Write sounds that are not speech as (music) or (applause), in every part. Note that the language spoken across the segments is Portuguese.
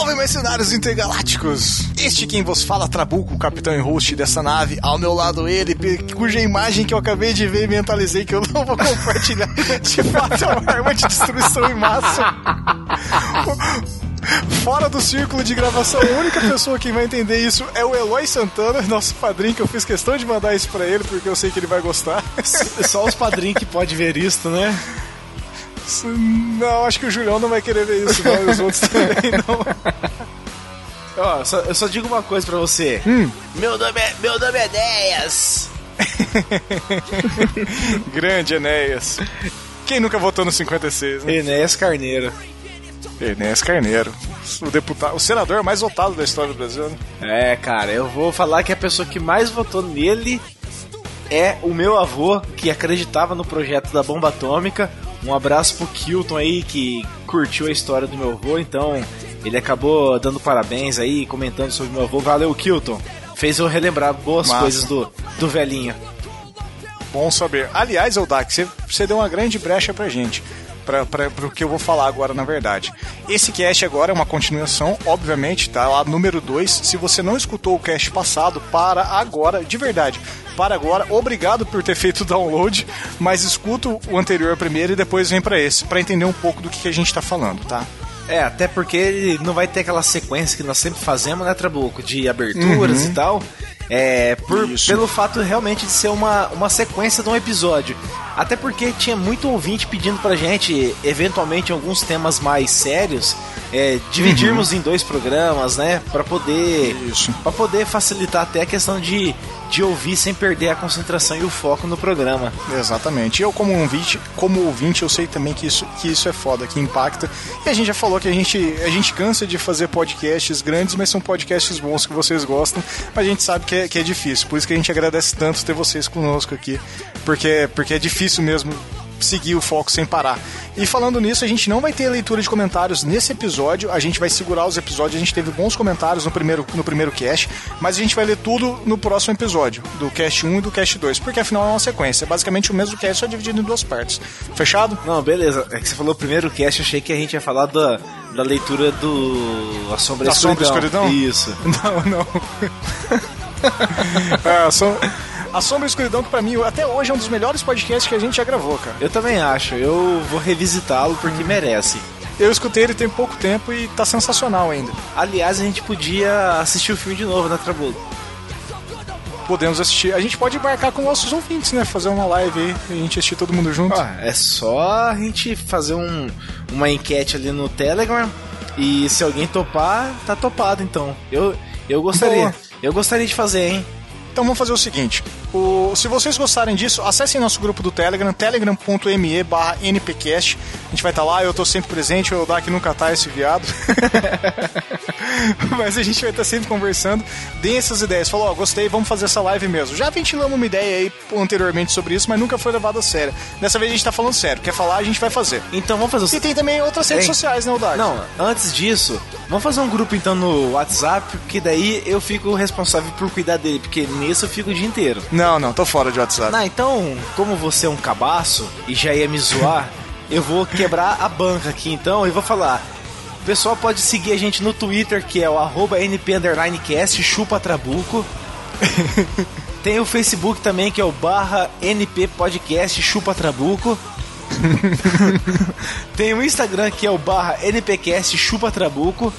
Salve, mercenários intergalácticos! Este quem vos fala, Trabuco, capitão e host dessa nave. Ao meu lado ele, cuja imagem que eu acabei de ver e mentalizei que eu não vou (laughs) compartilhar. De fato, é uma arma de destruição em massa. Fora do círculo de gravação, a única pessoa que vai entender isso é o Eloy Santana, nosso padrinho, que eu fiz questão de mandar isso pra ele, porque eu sei que ele vai gostar. Só os padrinhos que podem ver isso, né? Não, acho que o Julião não vai querer ver isso, não, e os outros também não. (laughs) Ó, só, eu só digo uma coisa pra você. Hum. Meu nome é, meu nome é Enéas. (laughs) Grande Enéas. Quem nunca votou no 56, né? Enéas Carneiro. Enéas Carneiro. O deputado, o senador mais votado da história do Brasil, né? É, cara, eu vou falar que a pessoa que mais votou nele é o meu avô, que acreditava no projeto da bomba atômica. Um abraço pro Kilton aí, que curtiu a história do meu avô, então ele acabou dando parabéns aí, comentando sobre meu avô. Valeu, Kilton. Fez eu relembrar boas Massa. coisas do, do velhinho. Bom saber. Aliás, Eldak, você, você deu uma grande brecha pra gente. Para o que eu vou falar agora, na verdade. Esse cast agora é uma continuação, obviamente, tá lá número 2. Se você não escutou o cast passado, para agora, de verdade. Para agora, obrigado por ter feito o download, mas escuta o anterior primeiro e depois vem para esse, para entender um pouco do que, que a gente tá falando, tá? É, até porque ele não vai ter aquela sequência que nós sempre fazemos, né, Trabuco? De aberturas Uhum. e tal. É, por, pelo fato realmente de ser uma, uma sequência de um episódio. Até porque tinha muito ouvinte pedindo pra gente, eventualmente, alguns temas mais sérios, é, dividirmos em dois programas, né? Pra poder. Uhum. Pra poder facilitar até a questão de, de ouvir sem perder a concentração e o foco no programa. Exatamente. Eu, como ouvinte, como ouvinte, eu sei também que isso, que isso é foda, que impacta. E a gente já falou que a gente, a gente cansa de fazer podcasts grandes, mas são podcasts bons que vocês gostam. Mas a gente sabe que é, que é difícil. Por isso que a gente agradece tanto ter vocês conosco aqui. Porque, porque é difícil mesmo seguir o foco sem parar. E falando nisso, a gente não vai ter leitura de comentários nesse episódio, a gente vai segurar os episódios, a gente teve bons comentários no primeiro, no primeiro cast, mas a gente vai ler tudo no próximo episódio, do cast 1 e do cast 2, porque afinal é uma sequência, é basicamente o mesmo cast, só dividido em duas partes. Fechado? Não, beleza. É que você falou primeiro cast, achei que a gente ia falar da, da leitura do A Sombra Da e Sombra Escuridão. Escuridão? Isso. (laughs) Não, não. (laughs) É, a, som... a Sombra e Escuridão, que pra mim até hoje é um dos melhores podcasts que a gente já gravou, cara. Eu também acho. Eu vou revisitá-lo porque merece. Eu escutei ele tem pouco tempo e tá sensacional ainda. Aliás, a gente podia assistir o filme de novo, né, Trabulo? Podemos assistir. A gente pode embarcar com nossos ouvintes, né? Fazer uma live aí e a gente assistir todo mundo junto. Ah, é só a gente fazer um, uma enquete ali no Telegram e se alguém topar, tá topado então. Eu, eu gostaria. Boa. Eu gostaria de fazer, hein? Então vamos fazer o seguinte: o- se vocês gostarem disso, acessem nosso grupo do Telegram, telegram.me barra npcast. A gente vai estar lá, eu tô sempre presente, o Eldak nunca tá esse viado. (laughs) Mas a gente vai estar sempre conversando. Deem essas ideias. Falou, ó, gostei, vamos fazer essa live mesmo. Já ventilamos uma ideia aí anteriormente sobre isso, mas nunca foi levado a sério. Dessa vez a gente tá falando sério. Quer falar, a gente vai fazer. Então vamos fazer o E tem também outras redes Hein? sociais, né, Eldak? Não, antes disso, vamos fazer um grupo então no WhatsApp, porque daí eu fico responsável por cuidar dele, porque nisso eu fico o dia inteiro. Não, não, tô fora de WhatsApp. Ah, então, como você é um cabaço e já ia me zoar, (laughs) eu vou quebrar a banca aqui então e vou falar. O pessoal pode seguir a gente no Twitter, que é o arroba NP underline cast, chupa trabuco. (laughs) Tem o Facebook também, que é o barra NP Podcast Chupa Trabuco. (laughs) Tem o Instagram, que é o barra NPcast Chupa Trabuco.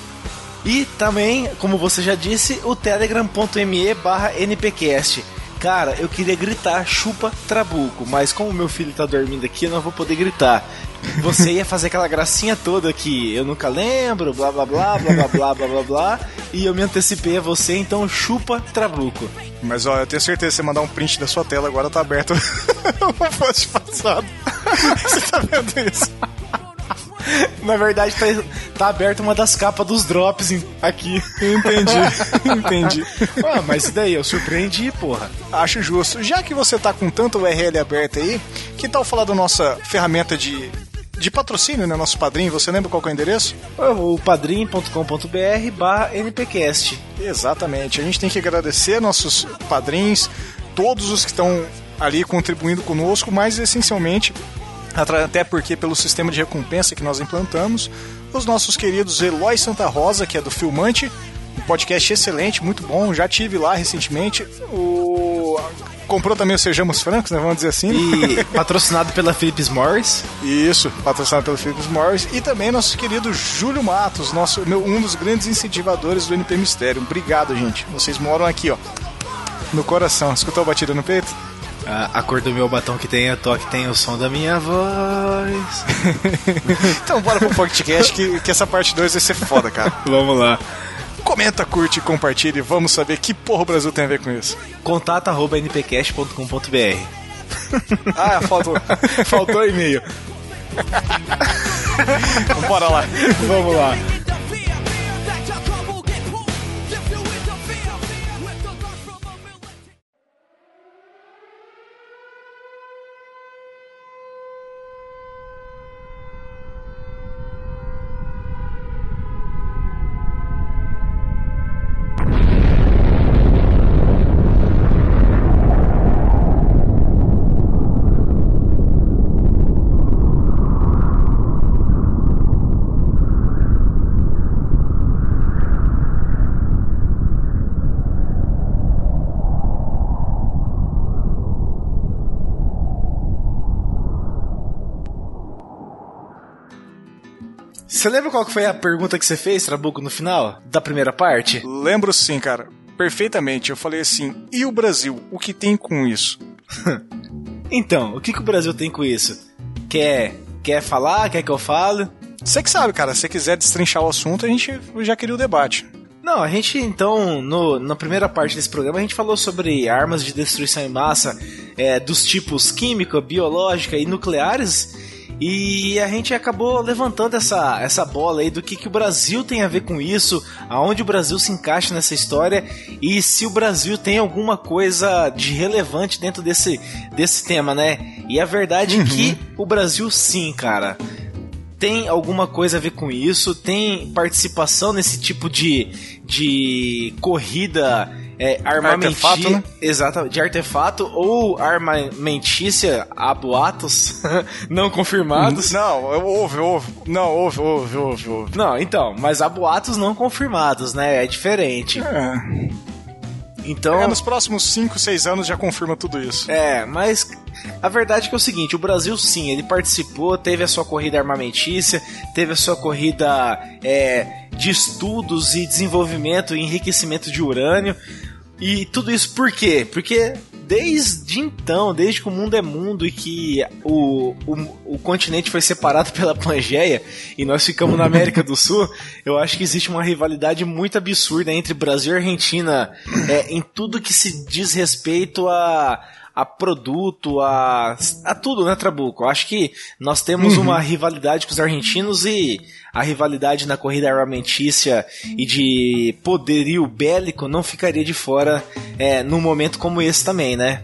E também, como você já disse, o telegram.me barra NPcast. Cara, eu queria gritar chupa trabuco, mas como meu filho tá dormindo aqui, eu não vou poder gritar. Você ia fazer aquela gracinha toda que eu nunca lembro, blá blá blá, blá blá blá blá blá blá, e eu me antecipei a você, então chupa trabuco. Mas ó, eu tenho certeza você mandar um print da sua tela agora tá aberto o post passado. Você tá vendo isso? (laughs) Na verdade, tá, tá aberta uma das capas dos drops aqui. Entendi, (laughs) entendi. Ah, mas e daí? Eu surpreendi, porra. Acho justo. Já que você tá com tanto URL aberto aí, que tal falar da nossa ferramenta de, de patrocínio, né? Nosso padrinho, você lembra qual é o endereço? O padrim.com.br barra NPcast. Exatamente. A gente tem que agradecer nossos padrinhos, todos os que estão ali contribuindo conosco, mas essencialmente, até porque pelo sistema de recompensa que nós implantamos, os nossos queridos Eloy Santa Rosa, que é do Filmante, um podcast excelente, muito bom, já tive lá recentemente. O comprou também o Sejamos Francos, né? Vamos dizer assim. E (laughs) patrocinado pela Philips Morris. Isso, patrocinado pela Philips Morris. E também nosso querido Júlio Matos, nosso, meu, um dos grandes incentivadores do NP Mistério. Obrigado, gente. Vocês moram aqui, ó. No coração. Escutou a batida no peito? A, a cor do meu batom que tem a toque tem o som da minha voz. (laughs) então bora pro podcast que, que essa parte 2 vai ser foda, cara. (laughs) Vamos lá. Comenta, curte e compartilhe. Vamos saber que porra o Brasil tem a ver com isso. Contato arroba npcast.com.br Ah, faltou, (laughs) faltou e-mail. Bora lá. Vamos lá. Você lembra qual que foi a pergunta que você fez, Trabuco, no final da primeira parte? Lembro sim, cara. Perfeitamente. Eu falei assim: e o Brasil? O que tem com isso? (laughs) então, o que, que o Brasil tem com isso? Quer, quer falar? Quer que eu fale? Você que sabe, cara. Se você quiser destrinchar o assunto, a gente já queria o debate. Não, a gente então, no, na primeira parte desse programa, a gente falou sobre armas de destruição em massa é, dos tipos química, biológica e nucleares. E a gente acabou levantando essa, essa bola aí do que, que o Brasil tem a ver com isso, aonde o Brasil se encaixa nessa história e se o Brasil tem alguma coisa de relevante dentro desse, desse tema, né? E a verdade uhum. é que o Brasil sim, cara tem alguma coisa a ver com isso, tem participação nesse tipo de, de corrida é, armamentícia, artefato, né? exato, de artefato ou armamentícia há boatos (laughs) não confirmados. Não, houve, houve. Não, houve, houve, houve, houve. Não, então, mas há boatos não confirmados, né? É diferente. É. Então, é, nos próximos 5, 6 anos já confirma tudo isso. É, mas a verdade é que é o seguinte, o Brasil sim, ele participou, teve a sua corrida armamentícia, teve a sua corrida é, de estudos e desenvolvimento e enriquecimento de urânio, e tudo isso por quê? Porque desde então, desde que o mundo é mundo e que o, o, o, continente foi separado (laughs) pela Pangeia e nós ficamos na América do Sul, eu acho que existe uma rivalidade muito absurda entre Brasil e Argentina é, em tudo que se diz respeito a a produto, a, a tudo, né, Trabuco? Eu acho que nós temos uhum. uma rivalidade com os argentinos e a rivalidade na corrida armamentícia e de poderio bélico não ficaria de fora é, num momento como esse também, né?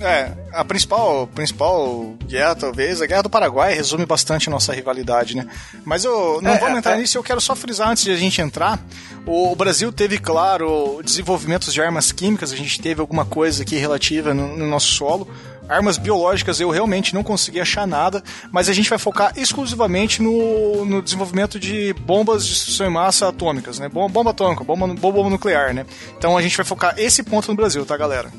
É, a principal, principal guerra, talvez, a Guerra do Paraguai resume bastante a nossa rivalidade, né? Mas eu não é, vou entrar é, nisso, eu quero só frisar antes de a gente entrar. O, o, Brasil teve, claro, desenvolvimentos de armas químicas, a gente teve alguma coisa aqui relativa no, no nosso solo. Armas biológicas eu realmente não consegui achar nada, mas a gente vai focar exclusivamente no, no desenvolvimento de bombas de destruição em massa atômicas, né? Bomba, bomba atômica, bomba, bomba nuclear, né? Então a gente vai focar esse ponto no Brasil, tá, galera?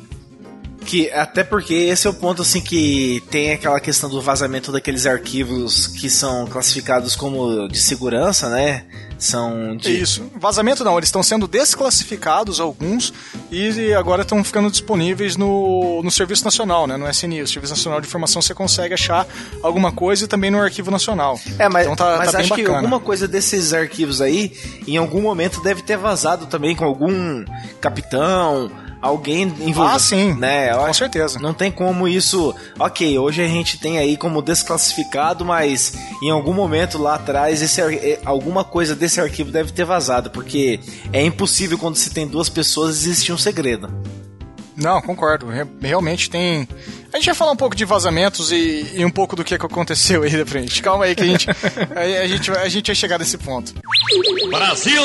Que, até porque esse é o ponto assim que tem aquela questão do vazamento daqueles arquivos que são classificados como de segurança, né? São de... Isso. Vazamento não, eles estão sendo desclassificados alguns e agora estão ficando disponíveis no, no Serviço Nacional, né? No SNI, o Serviço Nacional de Informação, você consegue achar alguma coisa e também no Arquivo Nacional. É, mas, então tá, mas tá acho que alguma coisa desses arquivos aí, em algum momento deve ter vazado também com algum capitão alguém envolvido. Ah, sim. Né? Com certeza. Não tem como isso. Ok, hoje a gente tem aí como desclassificado, mas em algum momento lá atrás esse, é, alguma coisa desse arquivo deve ter vazado, porque é impossível quando se tem duas pessoas existir um segredo. Não, concordo. Realmente tem. A gente vai falar um pouco de vazamentos e, e um pouco do que aconteceu aí da frente. Calma aí que a gente, (laughs) a, a, gente, a gente vai chegar nesse ponto. Brasil!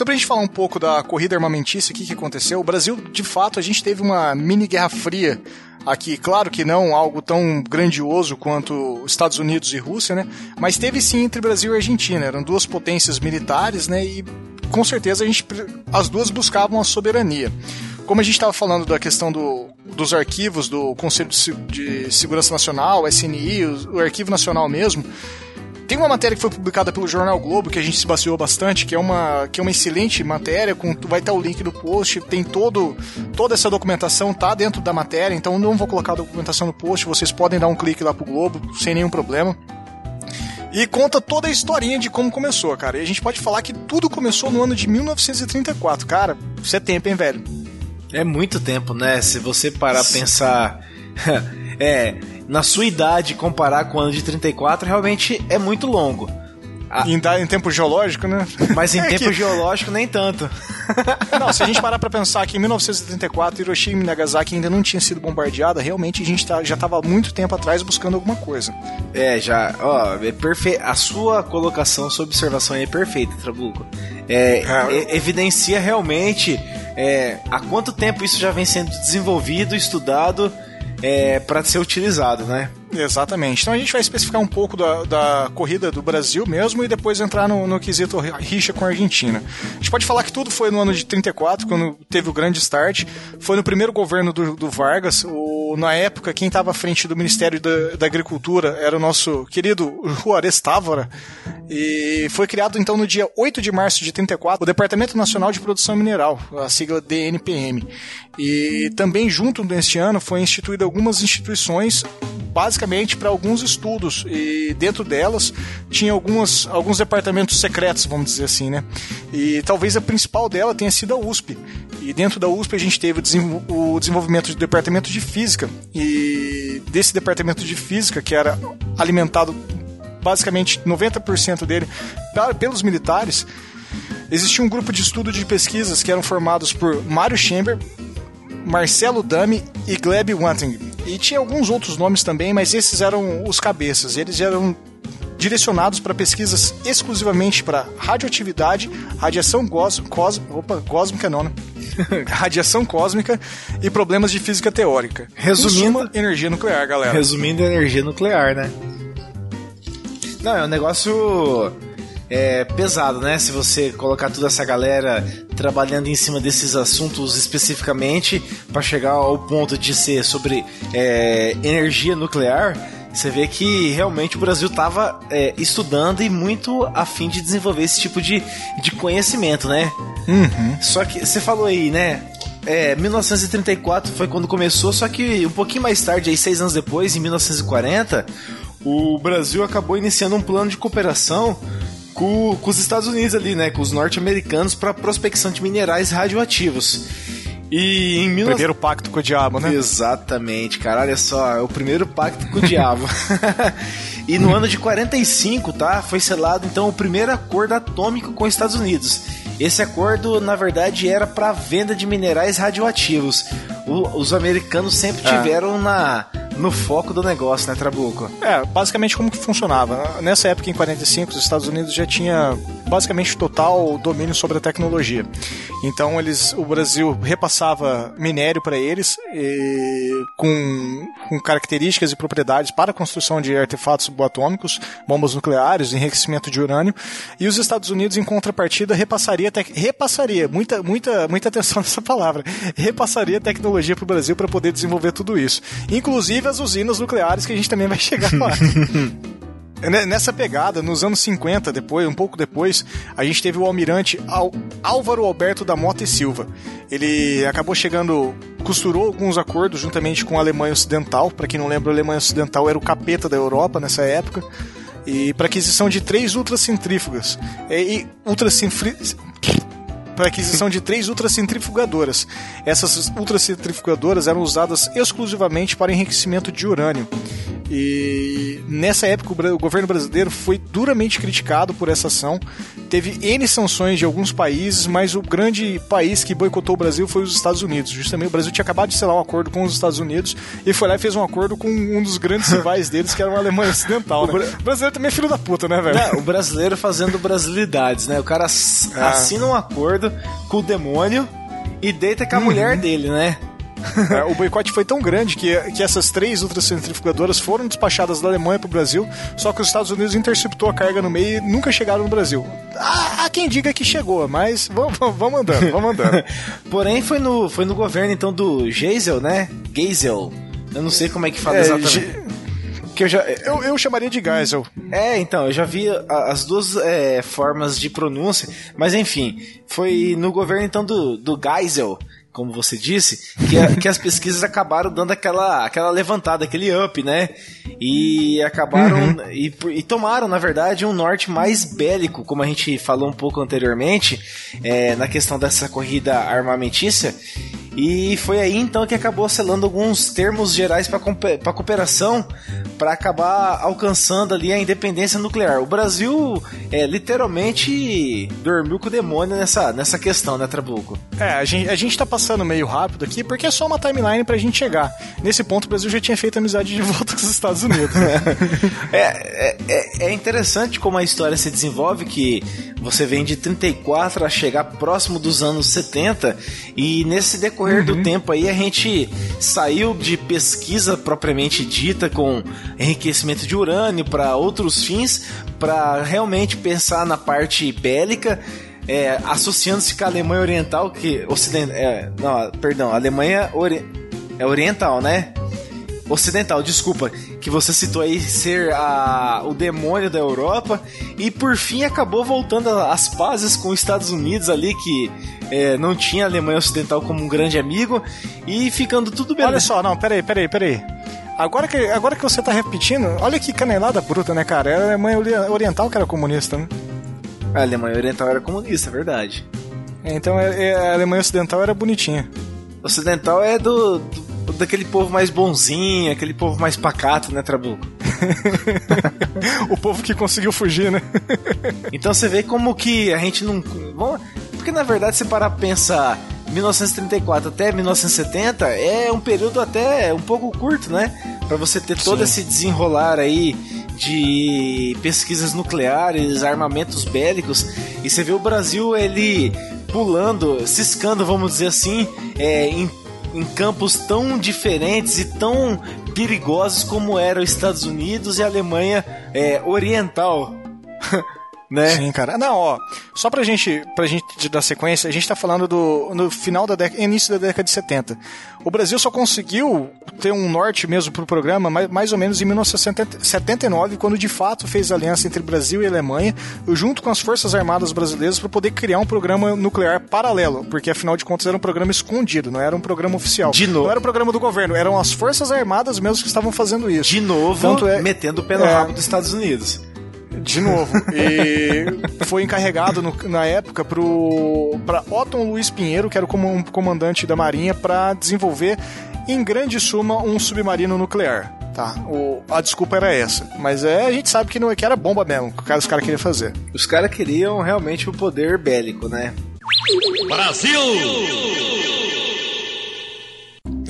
Então, pra gente falar um pouco da corrida armamentícia, o que, que aconteceu, o Brasil, de fato, a gente teve uma mini guerra fria aqui, claro que não algo tão grandioso quanto Estados Unidos e Rússia, né? Mas teve sim entre Brasil e Argentina. Eram duas potências militares, né? E com certeza a gente, as duas buscavam a soberania. Como a gente estava falando da questão do, dos arquivos do Conselho de Segurança Nacional, SNI, o, o Arquivo Nacional mesmo, tem uma matéria que foi publicada pelo Jornal Globo que a gente se baseou bastante, que é uma, que é uma excelente matéria, com, vai estar o link no post, tem todo, toda essa documentação tá dentro da matéria, então não vou colocar a documentação no post, vocês podem dar um clique lá pro Globo, sem nenhum problema. E conta toda a historinha de como começou, cara. E a gente pode falar que tudo começou no ano de 1934. Cara, isso é tempo, hein, velho? É muito tempo, né? Se você parar a pensar. (laughs) é, na sua idade, comparar com o ano de 34, realmente é muito longo. Ah. Em, em, tempo geológico, né? Mas em (laughs) é tempo que... geológico, nem tanto. (laughs) Não, se a gente parar pra pensar que em 1934 Hiroshima e Nagasaki ainda não tinha sido bombardeada, realmente a gente tá, já estava muito tempo atrás buscando alguma coisa. É, já, ó, é perfeito. A sua colocação, sua observação aí é perfeita, Trabuco. É, é, evidencia realmente é, há quanto tempo isso já vem sendo desenvolvido, estudado é, para ser utilizado, né? Exatamente. Então a gente vai especificar um pouco da, da corrida do Brasil mesmo e depois entrar no, no quesito rixa com a Argentina. A gente pode falar que tudo foi no ano de 34, quando teve o grande start. Foi no primeiro governo do, do Vargas. O, na época, quem estava à frente do Ministério da, da, Agricultura era o nosso querido Juarez Távora. E foi criado então no dia 8 de março de 34 o Departamento Nacional de Produção Mineral, a sigla DNPM. E também junto neste ano foi instituída algumas instituições basicamente para alguns estudos e dentro delas tinha algumas, alguns departamentos secretos, vamos dizer assim, né? E talvez a principal dela tenha sido a USP. E dentro da USP a gente teve o desenvolvimento do departamento de física e desse departamento de física que era alimentado basicamente 90% dele pelos militares, existia um grupo de estudo de pesquisas que eram formados por Mário Chamber, Marcelo Dami e Gleb Wanting. E tinha alguns outros nomes também, mas esses eram os cabeças. Eles eram direcionados para pesquisas exclusivamente para radioatividade, radiação opa, cósmica não, né? (laughs) radiação cósmica e problemas de física teórica. Resumindo, suma, energia nuclear, galera. Resumindo, energia nuclear, né? Não, é um negócio é, pesado, né? Se você colocar toda essa galera trabalhando em cima desses assuntos especificamente para chegar ao ponto de ser sobre é, energia nuclear, você vê que realmente o Brasil estava é, estudando e muito a fim de desenvolver esse tipo de, de conhecimento, né? Uhum. Só que você falou aí, né? É, 1934 foi quando começou, só que um pouquinho mais tarde, aí seis anos depois, em 1940, o Brasil acabou iniciando um plano de cooperação com, com os Estados Unidos ali, né? Com os norte-americanos para prospecção de minerais radioativos. E em 19... Primeiro pacto com o diabo, né? Exatamente, cara. Olha só, é o primeiro pacto com o diabo. (laughs) e no ano de 45, tá? Foi selado então o primeiro acordo atômico com os Estados Unidos. Esse acordo, na verdade, era para venda de minerais radioativos. O, os americanos sempre é. tiveram na no foco do negócio, né, Trabuco? É, basicamente como que funcionava. Nessa época, em 45, os Estados Unidos já tinha basicamente total domínio sobre a tecnologia. Então, eles, o Brasil repassava minério para eles e, com, com, características e propriedades para a construção de artefatos subatômicos, bombas nucleares, enriquecimento de urânio, e os Estados Unidos, em contrapartida, repassaria, repassaria muita, muita, muita atenção (laughs) nessa palavra, repassaria tecnologia para o Brasil para poder desenvolver tudo isso. Inclusive as usinas nucleares que a gente também vai chegar lá. (laughs) Nessa pegada, nos anos 50, depois, um pouco depois, a gente teve o almirante Álvaro Alberto da Mota e Silva. Ele acabou chegando, costurou alguns acordos juntamente com a Alemanha Ocidental. Para quem não lembra, a Alemanha Ocidental era o capeta da Europa nessa época. E para aquisição de três ultracentrífugas. E, ultracentri para aquisição de três ultracentrifugadoras. Essas ultracentrifugadoras eram usadas exclusivamente para enriquecimento de urânio. E nessa época o governo brasileiro foi duramente criticado por essa ação. Teve N sanções de alguns países, mas o grande país que boicotou o Brasil foi os Estados Unidos. Justamente o Brasil tinha acabado de selar um acordo com os Estados Unidos e foi lá e fez um acordo com um dos grandes rivais deles, que era a Alemanha Ocidental. Né? O brasileiro também é filho da puta, né, velho? É, o brasileiro fazendo brasilidades, né? O cara é. assina um acordo com o demônio e deita com a uhum. mulher dele, né? É, o boicote foi tão grande que, que essas três ultracentrifugadoras foram despachadas da Alemanha para o Brasil, só que os Estados Unidos interceptou a carga no meio e nunca chegaram no Brasil. Há, há quem diga que chegou, mas vamos, vamos andando, vamos andando. (laughs) Porém, foi no, foi no governo então do Geisel, né? Geisel. Eu não sei como é que fala é, exatamente. Que eu, já, eu, eu chamaria de Geisel. É, então, eu já vi as duas é, formas de pronúncia, mas enfim, foi no governo então do, do Geisel como você disse, que, a, que as pesquisas acabaram dando aquela, aquela levantada, aquele up, né? E acabaram. Uhum. E, e, tomaram, na verdade, um norte mais bélico, como a gente falou um pouco anteriormente, é, na questão dessa corrida armamentícia. E foi aí então que acabou selando alguns termos gerais para a cooperação para acabar alcançando ali a independência nuclear. O Brasil é, literalmente dormiu com o demônio nessa, nessa questão, né, Trabuco? É, a gente, a gente tá passando meio rápido aqui porque é só uma timeline pra gente chegar. Nesse ponto o Brasil já tinha feito amizade de (laughs) volta com os Estados Unidos. (laughs) é, é, é, é interessante como a história se desenvolve, que você vem de 34 a chegar próximo dos anos 70 e nesse decorrer uhum. do tempo aí a gente saiu de pesquisa propriamente dita com enriquecimento de urânio para outros fins para realmente pensar na parte bélica é, associando-se com a Alemanha Oriental que Ocidente, é, não, perdão, Alemanha ori, é Oriental, né? ocidental, desculpa, que você citou aí ser a, o demônio da Europa e por fim acabou voltando às pazes com os Estados Unidos ali que é, não tinha a Alemanha Ocidental como um grande amigo e ficando tudo bem. Olha só, não, peraí, peraí, peraí. Agora que, agora que você tá repetindo, olha que canelada bruta, né, cara? Era a Alemanha Oriental que era comunista, né? A Alemanha Oriental era comunista, é verdade. Então é, é, a Alemanha Ocidental era bonitinha. Ocidental é do, do daquele povo mais bonzinho, aquele povo mais pacato, né, Trabuco? (laughs) o povo que conseguiu fugir, né? então você vê como que a gente não. Porque na verdade, se parar pra pensar 1934 até 1970 é um período até um pouco curto, né? Para você ter todo Sim. esse desenrolar aí de pesquisas nucleares, armamentos bélicos, e você vê o Brasil ele pulando, ciscando, vamos dizer assim, é, em em campos tão diferentes e tão perigosos como eram os Estados Unidos e a Alemanha é, Oriental. (laughs) né? Sim, cara. Não, ó, só pra gente, pra gente dar sequência, a gente tá falando do no final da década, início da década de 70. O Brasil só conseguiu ter um norte mesmo pro programa mais, mais ou menos em 1979, quando de fato fez aliança entre Brasil e Alemanha, junto com as Forças Armadas Brasileiras para poder criar um programa nuclear paralelo, porque afinal de contas era um programa escondido, não era um programa oficial. De novo. Não era um programa do governo, eram as Forças Armadas mesmo que estavam fazendo isso. De novo, Tanto é, metendo o pé no é, rabo dos Estados Unidos. De novo. (laughs) E foi encarregado no, na época para Otton Luiz Pinheiro, que era o comandante da Marinha, para desenvolver em grande suma um submarino nuclear. Tá, o, a desculpa era essa. Mas é, a gente sabe que, não, que era bomba mesmo, que os caras queriam fazer. Os caras queriam realmente o poder bélico, né? Brasil!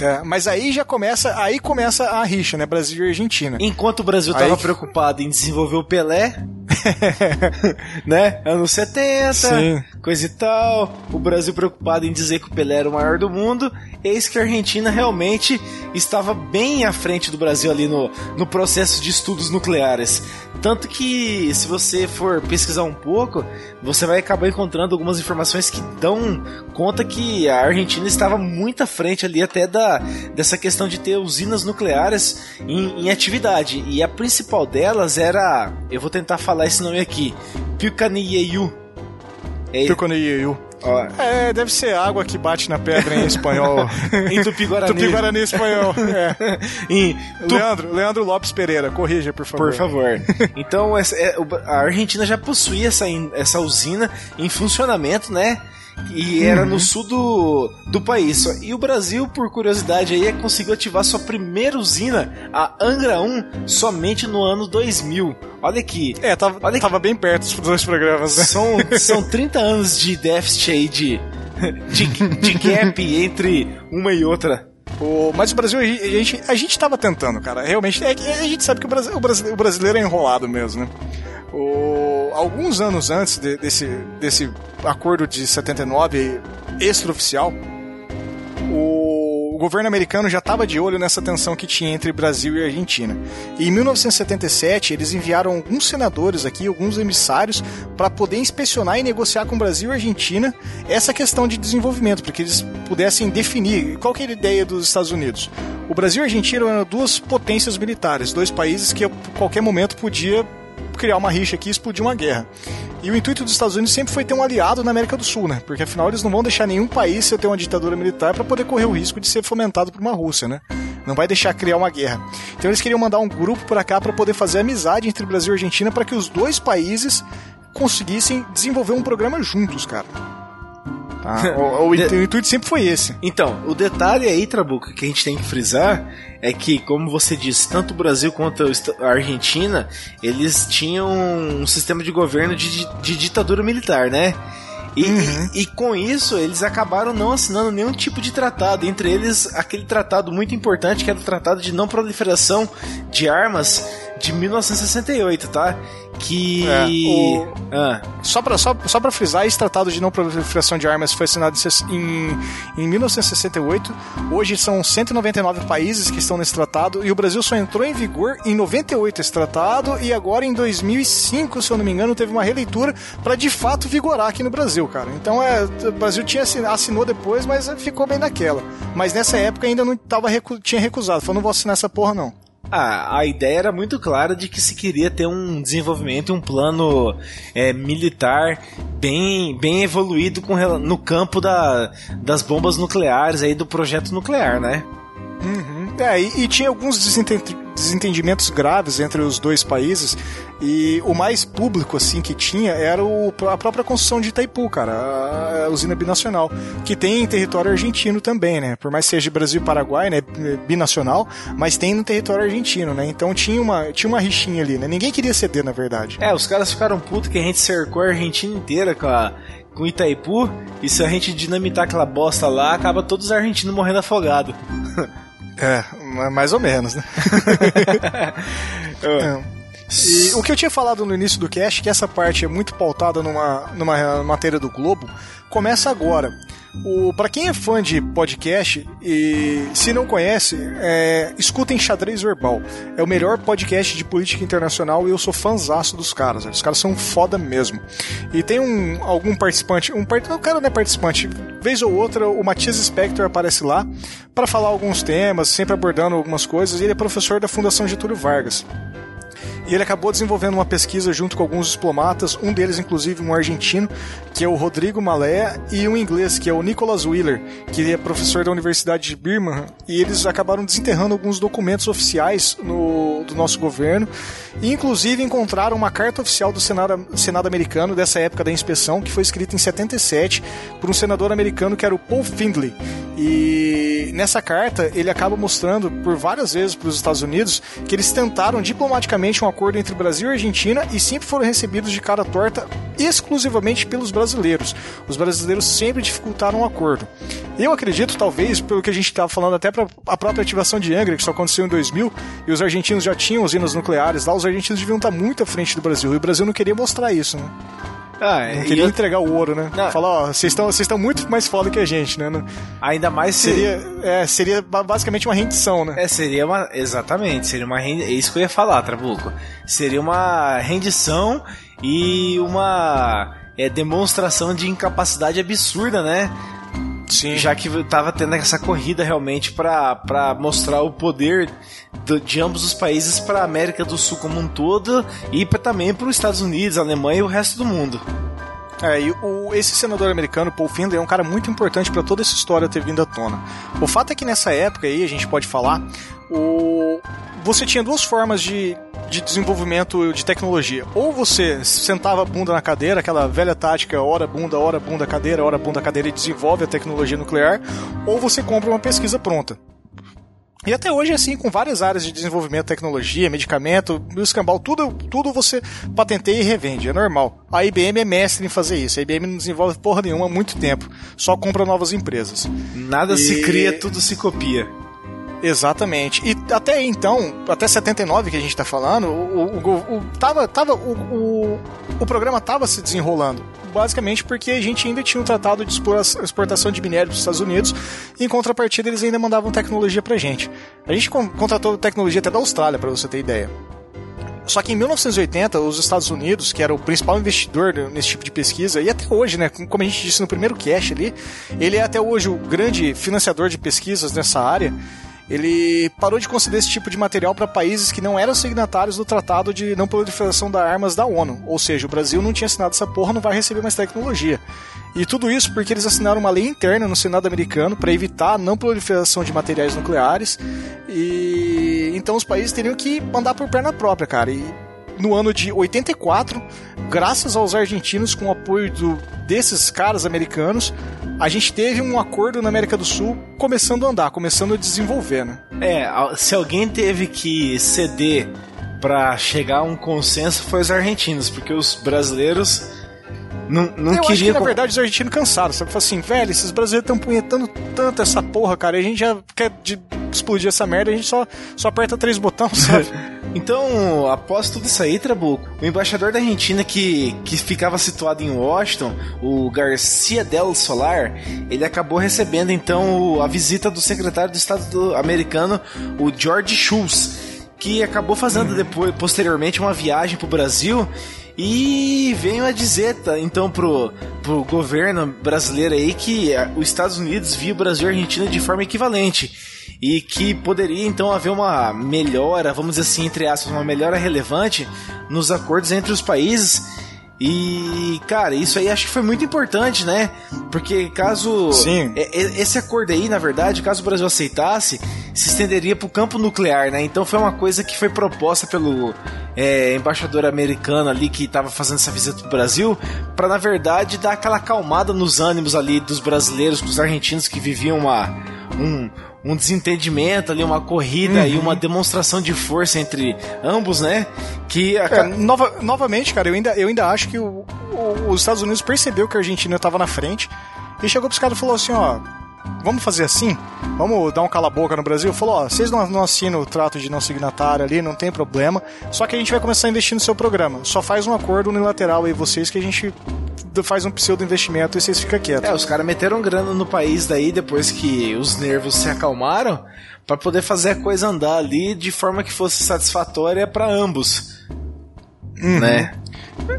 É, mas aí já começa, aí começa a rixa, né? Brasil e Argentina. Enquanto o Brasil estava preocupado em desenvolver o Pelé, (laughs) né? Anos 70, Sim. coisa e tal. O Brasil preocupado em dizer que o Pelé era o maior do mundo. Eis que a Argentina realmente estava bem à frente do Brasil ali no, no processo de estudos nucleares. Tanto que, se você for pesquisar um pouco, você vai acabar encontrando algumas informações que dão conta que a Argentina estava muito à frente ali até da, dessa questão de ter usinas nucleares em, em atividade. E a principal delas era, eu vou tentar falar esse nome aqui, Pilcanieyu. É. É, deve ser água que bate na pedra em espanhol. (laughs) em Tupi-Guarani. Tupi-Guarani espanhol. É. (laughs) em tu... Leandro, Leandro Lopes Pereira, corrija, por favor. Por favor. Então, é, a Argentina já possuía essa, essa usina em funcionamento, né? E era uhum. no sul do, do país. E o Brasil, por curiosidade aí, conseguiu ativar sua primeira usina, a Angra 1, somente no ano 2000. Olha aqui. É, tava, olha tava bem perto dos dois programas, né? São, são 30 anos de déficit aí de, de, de gap entre uma e outra. O, mas o Brasil, a gente, a gente tava tentando, cara. Realmente, é, a gente sabe que o, Brasil, o brasileiro é enrolado mesmo, né? O, alguns anos antes de, desse, desse acordo de 79 extraoficial, o governo americano já estava de olho nessa tensão que tinha entre Brasil e Argentina. E em 1977, eles enviaram alguns senadores aqui, alguns emissários, para poder inspecionar e negociar com o Brasil e Argentina essa questão de desenvolvimento, para que eles pudessem definir qual que era a ideia dos Estados Unidos. O Brasil e a Argentina eram duas potências militares, dois países que a qualquer momento podia criar uma rixa aqui e explodir uma guerra. E o intuito dos Estados Unidos sempre foi ter um aliado na América do Sul, né? Porque afinal eles não vão deixar nenhum país ter uma ditadura militar para poder correr o risco de ser fomentado por uma Rússia, né? Não vai deixar criar uma guerra. Então eles queriam mandar um grupo para cá para poder fazer amizade entre Brasil e Argentina para que os dois países conseguissem desenvolver um programa juntos, cara. Tá? (laughs) o, o, o, intuito sempre foi esse. Então, o detalhe aí, Trabuco, que a gente tem que frisar é que, como você disse, tanto o Brasil quanto a Argentina, eles tinham um sistema de governo de, de ditadura militar, né? E, uhum. e, e, com isso eles acabaram não assinando nenhum tipo de tratado, entre eles aquele tratado muito importante que era o Tratado de Não Proliferação de Armas de 1968, tá? que. É, o... ah. Só para só, só pra frisar, esse tratado de não proliferação de armas foi assinado em, em 1968. Hoje são 199 países que estão nesse tratado e o Brasil só entrou em vigor em 98 esse tratado e agora em 2005, se eu não me engano, teve uma releitura para de fato vigorar aqui no Brasil, cara. Então é, o Brasil tinha assinou depois, mas ficou bem naquela. Mas nessa época ainda não tava tinha recusado, falou não vou assinar essa porra não. Ah, a ideia era muito clara de que se queria ter um desenvolvimento, um plano é, militar bem, bem evoluído com, no campo da, das bombas nucleares aí do projeto nuclear, né? Uhum. É, e, e, tinha alguns desentendimentos graves entre os dois países e o mais público assim que tinha era o, a própria construção de Itaipu, cara, a, a usina binacional, que tem em território argentino também, né? Por mais que seja Brasil e Paraguai, né, binacional, mas tem no território argentino, né? Então tinha uma tinha uma rixinha ali, né? Ninguém queria ceder, na verdade. É, os caras ficaram putos que a gente cercou a Argentina inteira com a com Itaipu, e se a gente dinamitar aquela bosta lá, acaba todos os argentinos morrendo afogados. É, mais ou menos, né? (laughs) (laughs) é. E o que eu tinha falado no início do cast, que essa parte é muito pautada numa, numa matéria do Globo, começa agora. O, para quem é fã de podcast e se não conhece, é, escutem Xadrez Verbal. É o melhor podcast de política internacional e eu sou fãzaço dos caras. Os caras são foda mesmo. E tem um algum participante, um o cara não é participante, vez ou outra o Matias Spector aparece lá para falar alguns temas, sempre abordando algumas coisas. E ele é professor da Fundação Getúlio Vargas e ele acabou desenvolvendo uma pesquisa junto com alguns diplomatas, um deles inclusive um argentino, que é o Rodrigo Malé, e um inglês, que é o Nicholas Wheeler, que é professor da Universidade de Birmingham, e eles acabaram desenterrando alguns documentos oficiais no, do nosso governo, e inclusive encontraram uma carta oficial do Senado, Senado americano dessa época da inspeção, que foi escrita em 77 por um senador americano que era o Paul Findlay. E nessa carta ele acaba mostrando por várias vezes para os Estados Unidos que eles tentaram diplomaticamente um acordo entre Brasil e Argentina e sempre foram recebidos de cara torta exclusivamente pelos brasileiros. Os brasileiros sempre dificultaram o um acordo. Eu acredito, talvez, pelo que a gente estava falando até para a própria ativação de Angra, que só aconteceu em 2000, e os argentinos já tinham usinas nucleares lá, os argentinos deviam estar muito à frente do Brasil, e o Brasil não queria mostrar isso, né? Ah, não queria eu... entregar o ouro, né? Não. Falar, ó, vocês estão muito mais foda que a gente, né? Ainda mais seria se... é, seria basicamente uma rendição, né? É, seria uma exatamente, seria uma rend... é isso que eu ia falar, Trabuco. Seria uma rendição e uma é, demonstração de incapacidade absurda, né? Sim. Já que tava tendo essa corrida realmente para mostrar o poder de, de ambos os países para a América do Sul como um todo e pra, também para os Estados Unidos, Alemanha e o resto do mundo. É, e o, esse senador americano, Paul Findlay, é um cara muito importante para toda essa história ter vindo à tona. O fato é que nessa época aí, a gente pode falar, o, você tinha duas formas de, de desenvolvimento de tecnologia. Ou você sentava a bunda na cadeira, aquela velha tática, hora bunda, hora bunda, cadeira, hora bunda, cadeira e desenvolve a tecnologia nuclear, ou você compra uma pesquisa pronta. E até hoje é assim, com várias áreas de desenvolvimento, tecnologia, medicamento, escambau, tudo, tudo você patenteia e revende, é normal. A IBM é mestre em fazer isso. A IBM não desenvolve porra nenhuma há muito tempo, só compra novas empresas. Nada e... se cria, tudo se copia. Exatamente. E até então, até 79 que a gente está falando, o, o, o, tava, tava, o, o, programa estava se desenrolando. basicamente porque a gente ainda tinha um tratado de exportação de minério para os Estados Unidos, e em contrapartida eles ainda mandavam tecnologia pra gente. A gente contratou tecnologia até da Austrália, para você ter ideia. Só que em 1980, os Estados Unidos, que era o principal investidor nesse tipo de pesquisa, e até hoje, né, como a gente disse no primeiro cast ali, ele é até hoje o grande financiador de pesquisas nessa área ele parou de conceder esse tipo de material para países que não eram signatários do Tratado de Não Proliferação das Armas da ONU. Ou seja, o Brasil não tinha assinado essa porra, não vai receber mais tecnologia. E tudo isso porque eles assinaram uma lei interna no Senado americano para evitar a não proliferação de materiais nucleares. E então os países teriam que mandar por perna própria, cara. E no ano de 84, graças aos argentinos, com o apoio do, desses caras americanos, a gente teve um acordo na América do Sul começando a andar, começando a desenvolver, né? É, se alguém teve que ceder para chegar a um consenso foi os argentinos, porque os brasileiros não, não eu queriam. Acho que, na verdade, os argentinos cansaram, sabe? Falaram assim, velho, esses brasileiros estão punhetando tanto essa porra, cara, a gente já quer explodir essa merda, a gente só, só aperta três botões, sabe? (laughs) Então, após tudo isso aí, Trabuco, o embaixador da Argentina que, que ficava situado em Washington, o Garcia del Solar, ele acabou recebendo então a visita do secretário do Estado americano, o George Shultz, que acabou fazendo depois, posteriormente uma viagem para o Brasil e veio a dizer, tá, então, pro, pro governo brasileiro aí que os Estados Unidos via o Brasil e a Argentina de forma equivalente e que poderia então haver uma melhora, vamos dizer assim, entre aspas, uma melhora relevante nos acordos entre os países. E, cara, isso aí acho que foi muito importante, né? Porque caso. Sim. Esse acordo aí, na verdade, caso o Brasil aceitasse, se estenderia para o campo nuclear, né? Então foi uma coisa que foi proposta pelo é, embaixador americano ali que estava fazendo essa visita pro Brasil, para na verdade dar aquela acalmada nos ânimos ali dos brasileiros, dos argentinos que viviam uma, um, um desentendimento ali, uma corrida uhum. e uma demonstração de força entre ambos, né? Que a... é, nova, novamente, cara, eu ainda, eu ainda acho que o, o, os Estados Unidos percebeu que a Argentina estava na frente e chegou pros caras e falou assim, ó, vamos fazer assim? Vamos dar um cala-boca no Brasil? Falou, ó, vocês não, não assinam o trato de não signatário ali, não tem problema, só que a gente vai começar a investir no seu programa. Só faz um acordo unilateral aí vocês que a gente faz um pseudo investimento e vocês ficam quietos. É, os caras meteram grana no país daí depois que os nervos se acalmaram para poder fazer a coisa andar ali de forma que fosse satisfatória para ambos. Uhum. Né?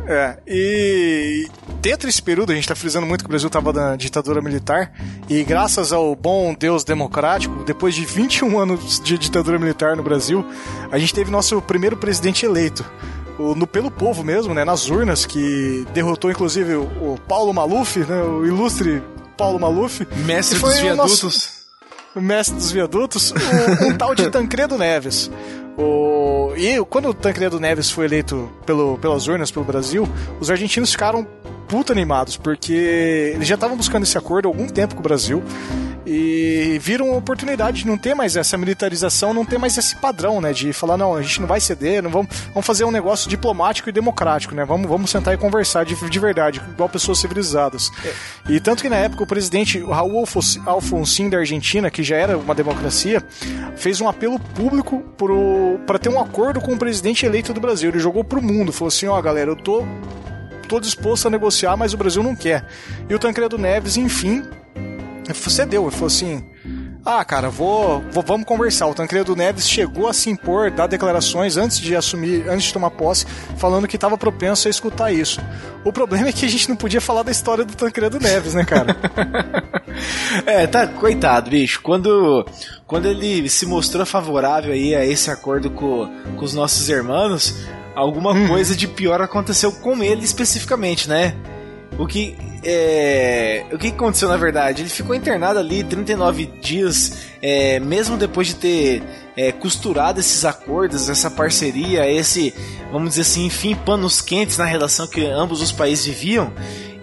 É, e dentro desse período, a gente está frisando muito que o Brasil estava na ditadura militar, e graças ao bom Deus democrático, depois de 21 anos de ditadura militar no Brasil, a gente teve nosso primeiro presidente eleito no, pelo povo mesmo, né, nas urnas, que derrotou inclusive o, o Paulo Maluf, né, o ilustre Paulo Maluf. Mestre dos viadutos. Nosso, (laughs) o mestre dos viadutos, o, um tal de Tancredo Neves. O, e quando o Tancredo Neves foi eleito pelo, pelas urnas pelo Brasil, os argentinos ficaram puta animados, porque eles já estavam buscando esse acordo há algum tempo com o Brasil e viram a oportunidade de não ter mais essa militarização, não ter mais esse padrão, né, de falar não, a gente não vai ceder, não vamos, vamos fazer um negócio diplomático e democrático, né? Vamos, vamos sentar e conversar de, de verdade, igual pessoas civilizadas. É. E tanto que na época o presidente Raul Alfonsin da Argentina, que já era uma democracia, fez um apelo público para ter um acordo com o presidente eleito do Brasil. Ele jogou pro mundo, falou assim: ó, oh, galera, eu tô tô disposto a negociar, mas o Brasil não quer. E o Tancredo Neves, enfim, cedeu. Ele falou assim: ah, cara, vou, vou, vamos conversar. O Tancredo Neves chegou a se impor, dar declarações antes de assumir, antes de tomar posse, falando que estava propenso a escutar isso. O problema é que a gente não podia falar da história do Tancredo Neves, né, cara? (laughs) é, tá, coitado, bicho. Quando, quando ele se mostrou favorável aí a esse acordo com, com os nossos irmãos, alguma hum. coisa de pior aconteceu com ele especificamente, né? O que é, o que aconteceu na verdade? Ele ficou internado ali 39 dias, é, mesmo depois de ter é, costurado esses acordos, essa parceria, esse, vamos dizer assim, enfim, panos quentes na relação que ambos os países viviam.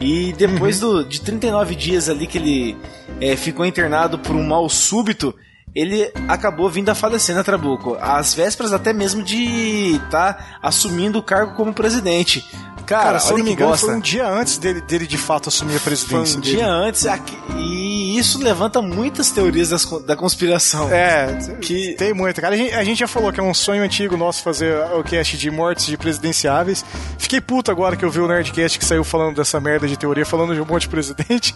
E depois uhum. do, de 39 dias ali que ele é, ficou internado por um mal súbito, ele acabou vindo a falecer na Trabuco, às vésperas até mesmo de estar tá assumindo o cargo como presidente. Cara, Cara se eu não me engano, foi um dia antes dele, dele de fato assumir a presidência. Foi um dele. dia antes, e isso levanta muitas teorias das, da conspiração. É, que tem muita. Cara, a gente, a gente, já falou que é um sonho antigo nosso fazer o cast de mortes de presidenciáveis. Fiquei puto agora que eu vi o Nerdcast que saiu falando dessa merda de teoria, falando de um monte de presidente.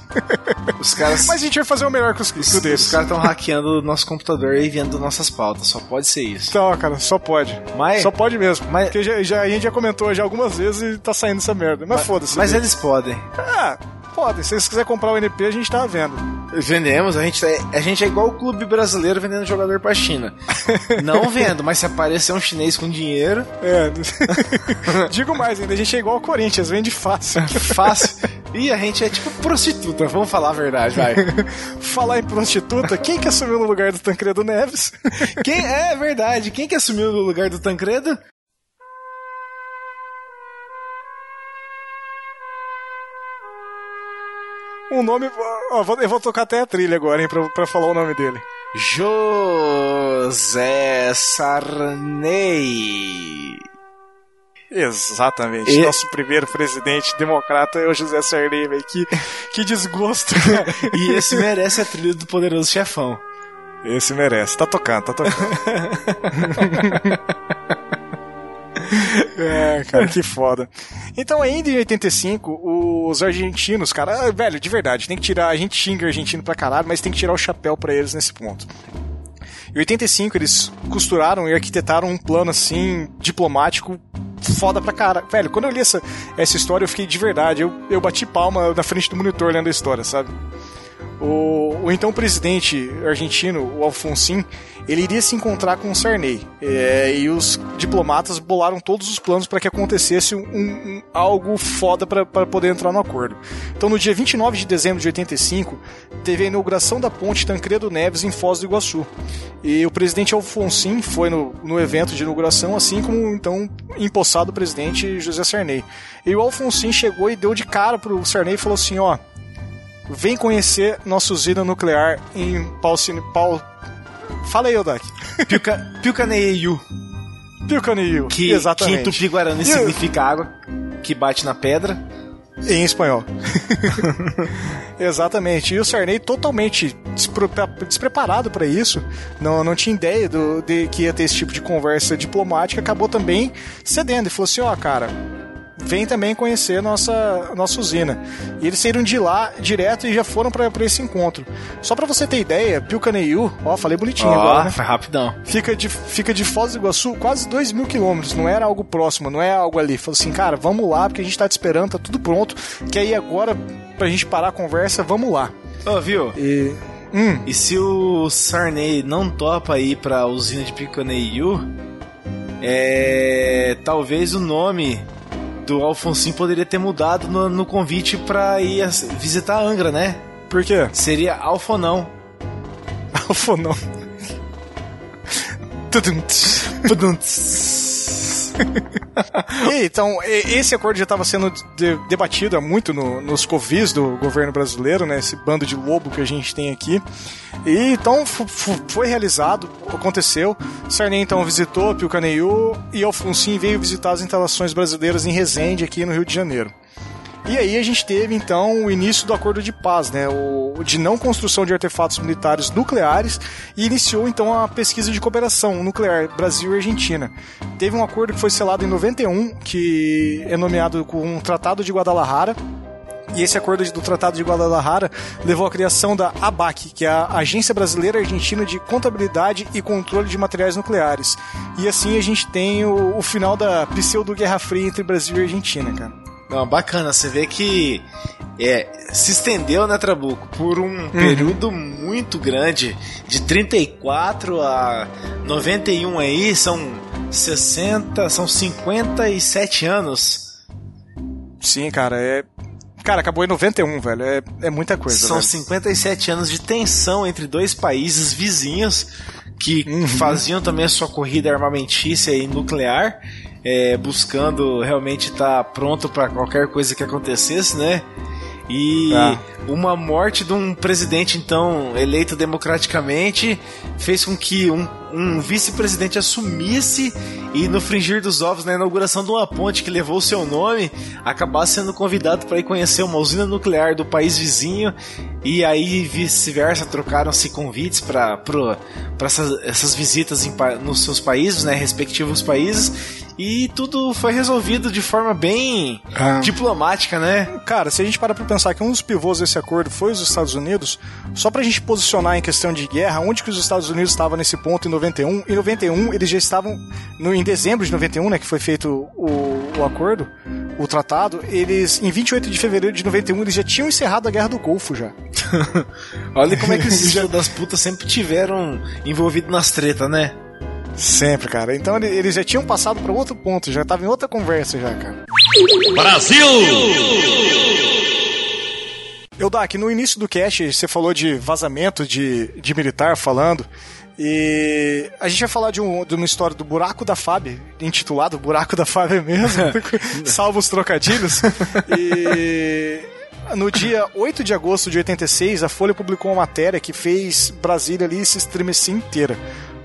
Os caras. (laughs) Mas a gente vai fazer o melhor que os, os, deles. Os caras estão hackeando o nosso computador e vendo nossas pautas. Só pode ser isso. Então, cara, só pode. Mas... Só pode mesmo. Mas... Porque já, já, a gente já comentou já algumas vezes e tá saindo essa merda. Mas, mas foda-se. Mas eles podem. Ah, podem. Se vocês quiserem comprar o NP, a gente tá vendo. Vendemos, a gente, é, a gente é igual o clube brasileiro vendendo jogador pra China. (laughs) Não vendo, mas se aparecer um chinês com dinheiro. É. (laughs) Digo mais ainda, a gente é igual o Corinthians, vende fácil. (laughs) fácil. E a gente é tipo prostituta, vamos falar a verdade, vai. falar em prostituta, quem que assumiu no lugar do Tancredo Neves? Quem é verdade? Quem que assumiu no lugar do Tancredo? Um nome. Ó, eu vou tocar até a trilha agora, hein, pra, pra falar o nome dele. José Sarney. Exatamente. E... Nosso primeiro presidente democrata é o José Sarney, velho. Que, que desgosto. (laughs) e esse merece a trilha do Poderoso Chefão. Esse merece. Tá tocando, tá tocando. (laughs) (laughs) é, cara, que foda. Então, ainda em 85, os argentinos, cara, ah, velho, de verdade, tem que tirar. A gente xinga argentino pra caralho, mas tem que tirar o chapéu para eles nesse ponto. Em 85, eles costuraram e arquitetaram um plano assim, diplomático foda pra cara. Velho, quando eu li essa, essa história, eu fiquei de verdade. Eu, eu bati palma na frente do monitor lendo a história, sabe? O, o então presidente argentino, o Alfonsin, ele iria se encontrar com o Sarney. É, e os diplomatas bolaram todos os planos para que acontecesse um, um, algo foda para poder entrar no acordo. Então, no dia 29 de dezembro de 85, teve a inauguração da ponte Tancredo Neves em Foz do Iguaçu. E o presidente Alfonsin foi no, no evento de inauguração, assim como então empossado presidente José Sarney. E o Alfonsin chegou e deu de cara pro Sarney e falou assim: ó. Vem conhecer nossa usina nuclear em Paucine, Paul, Fala aí, Odak. Piuca, Piucaneiu. Piucaneiu, que, exatamente. Que em tupi-guarani significa água que bate na pedra. Em espanhol. (laughs) Exatamente. E o Sarney totalmente despre despreparado para isso, não, não tinha ideia do, de que ia ter esse tipo de conversa diplomática, acabou também cedendo e falou assim: ó, oh, cara, vem também conhecer nossa, nossa usina. E eles saíram de lá direto e já foram para esse encontro. Só para você ter ideia, Pilcaneiu, ó, falei bonitinho oh, agora, né? Foi rapidão. Fica de, fica de Foz do Iguaçu quase 2 mil quilômetros, não era algo próximo, não é algo ali. Falou assim, cara, vamos lá, porque a gente tá te esperando, tá tudo pronto, que aí agora, pra gente parar a conversa, vamos lá. Ô, oh, viu? E... Hum. E se o Sarney não topa ir pra usina de Picaneiu, é... talvez o nome do Alfonsin poderia ter mudado no, no convite pra ir visitar Angra, né? Por quê? Seria Alfonão. Alfonão. (laughs) e, então, esse acordo já estava sendo de, debatido muito no, nos covis do governo brasileiro, né? Esse bando de lobo que a gente tem aqui. E então foi realizado, aconteceu. Sarney então visitou Pilcaneiu e Alfonsin veio visitar as instalações brasileiras em Resende, aqui no Rio de Janeiro. E aí a gente teve então o início do acordo de paz, né, o, de não construção de artefatos militares nucleares e iniciou então a pesquisa de cooperação nuclear Brasil e Argentina. Teve um acordo que foi selado em 91, que é nomeado com o Tratado de Guadalajara, e esse acordo do Tratado de Guadalajara levou à criação da ABAC, que é a Agência Brasileira Argentina de Contabilidade e Controle de Materiais Nucleares. E assim a gente tem o, o final da pseudo-guerra fria entre Brasil e Argentina, cara. Não, bacana, você vê que é, se estendeu, né, Trabuco, por um uhum. período muito grande, de 34 a 91 aí, são 60, são 57 anos. Sim, cara, é. Cara, acabou em 91, velho. É, é muita coisa. São velho. 57 anos de tensão entre dois países vizinhos que uhum. faziam também a sua corrida armamentícia e nuclear é, buscando realmente estar tá pronto para qualquer coisa que acontecesse, né? E ah. uma morte de um presidente, então, eleito democraticamente, fez com que um, um vice-presidente assumisse e, no fringir dos ovos, na inauguração de uma ponte que levou o seu nome, acabasse sendo convidado para ir conhecer uma usina nuclear do país vizinho. E aí, vice-versa, trocaram-se convites para essas, essas visitas em, nos seus países, né, respectivos países e tudo foi resolvido de forma bem ah. diplomática, né? Cara, se a gente parar pra pensar que um dos pivôs desse acordo foi os Estados Unidos, só pra gente posicionar em questão de guerra, onde que os Estados Unidos estavam nesse ponto em 91? Em 91, eles já estavam, no, em dezembro de 91, né, que foi feito o, o acordo, o tratado, eles, em 28 de fevereiro de 91, eles já tinham encerrado a Guerra do Golfo já. (laughs) Olha como é que esses (laughs) filhos das putas sempre tiveram envolvido nas tretas, né? Sempre, cara. Então eles já tinham passado para outro ponto, já tava em outra conversa já, cara. Brasil! Eu, Dak, no início do cast você falou de vazamento de, de militar falando. E a gente vai falar de, um, de uma história do Buraco da Fábio, intitulado Buraco da Fábio mesmo, (laughs) salvo os trocadilhos. E no dia 8 de agosto de 86, a Folha publicou uma matéria que fez Brasília ali se estremecer inteira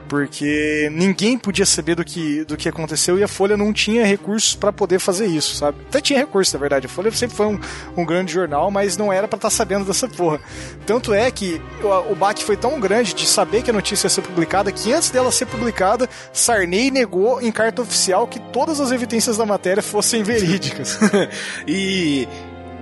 porque ninguém podia saber do que, do que aconteceu e a Folha não tinha recursos para poder fazer isso, sabe? Até tinha recursos, na verdade. A Folha sempre foi um, um grande jornal, mas não era para estar tá sabendo dessa porra. Tanto é que o, o baque foi tão grande de saber que a notícia ia ser publicada que antes dela ser publicada, Sarney negou em carta oficial que todas as evidências da matéria fossem (laughs) verídicas. (laughs) e